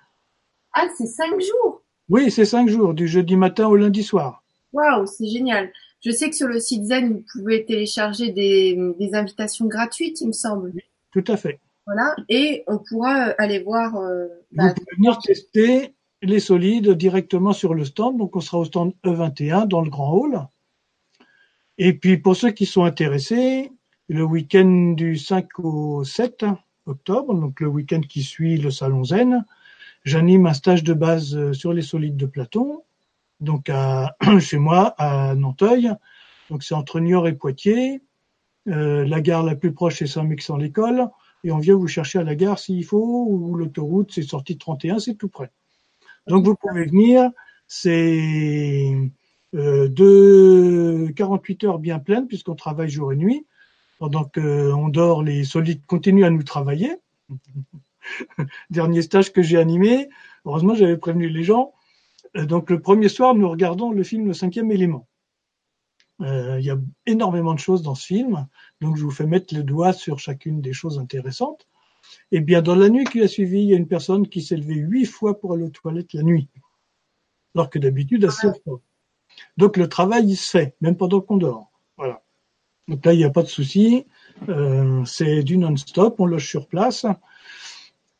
Ah, c'est 5 jours Oui, c'est 5 jours, du jeudi matin au lundi soir. Waouh, c'est génial. Je sais que sur le site Zen, vous pouvez télécharger des, invitations gratuites, il me semble. tout à fait. Voilà, et on pourra euh, aller voir. Euh, vous bah, pouvez venir tester les solides directement sur le stand. Donc, on sera au stand E21 dans le grand hall. Et puis pour ceux qui sont intéressés, le week-end du 5 au 7 octobre, donc le week-end qui suit le Salon Zen, j'anime un stage de base euh, sur les solides de Platon, donc chez moi à Nanteuil. Donc c'est entre Niort et Poitiers. Euh, la gare la plus proche est Saint-Mexan-l'École. Et on vient vous chercher à la gare s'il faut, ou l'autoroute, c'est sortie 31, c'est tout près. Donc vous pouvez venir. C'est euh, de 48 heures bien pleines, puisqu'on travaille jour et nuit. Pendant qu'on dort, les solides continuent à nous travailler. Dernier stage que j'ai animé, heureusement j'avais prévenu les gens. Euh, donc le premier soir, nous regardons le film Le cinquième élément. Euh, il y a énormément de choses dans ce film, donc je vous fais mettre le doigt sur chacune des choses intéressantes. Et bien dans la nuit qui a suivi, il y a une personne qui s'est levée huit fois pour aller aux toilettes la nuit, alors que d'habitude elle se pas. Donc le travail, il se fait, même pendant qu'on dort. Voilà. Donc là, il n'y a pas de souci. Euh, c'est du non-stop, on loge sur place.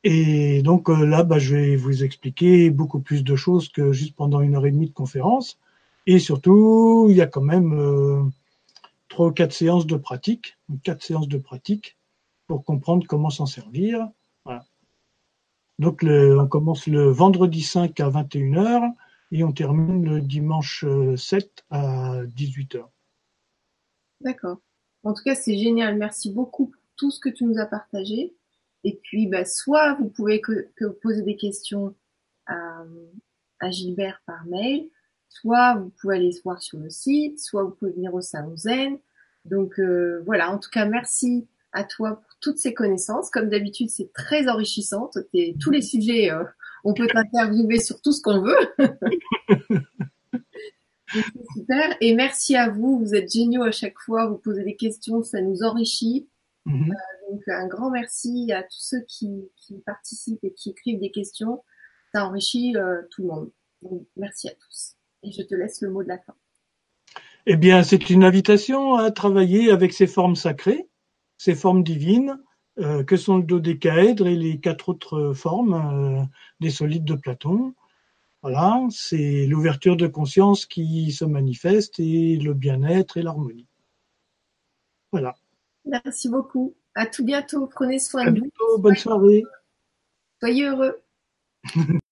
Et donc euh, là, bah, je vais vous expliquer beaucoup plus de choses que juste pendant une heure et demie de conférence. Et surtout, il y a quand même euh, trois ou quatre séances de pratique, quatre séances de pratique pour comprendre comment s'en servir. Voilà. Donc on commence le vendredi 5 à 21h et on termine le dimanche 7 à 18h. D'accord. En tout cas, c'est génial. Merci beaucoup pour tout ce que tu nous as partagé. Et puis, bah, soit vous pouvez que, que poser des questions à, à Gilbert par mail, soit vous pouvez aller voir sur le site, soit vous pouvez venir au salon Zen. Donc euh, voilà, en tout cas, merci à toi pour toutes ces connaissances. Comme d'habitude, c'est très enrichissant. Tous les sujets, euh, on peut t'interviewer sur tout ce qu'on veut. c'est super. Et merci à vous. Vous êtes géniaux à chaque fois. Vous posez des questions, ça nous enrichit. Mm-hmm. Euh, donc un grand merci à tous ceux qui, qui, participent et qui écrivent des questions. Ça enrichit tout le monde. Donc, merci à tous. Et je te laisse le mot de la fin. Eh bien, c'est une invitation à travailler avec ces formes sacrées, ces formes divines, euh, que sont le dodécaèdre et les quatre autres formes euh, des solides de Platon. Voilà, c'est l'ouverture de conscience qui se manifeste et le bien-être et l'harmonie. Voilà. Merci beaucoup. À tout bientôt. Prenez soin de vous. Bonne soirée. Soyez heureux.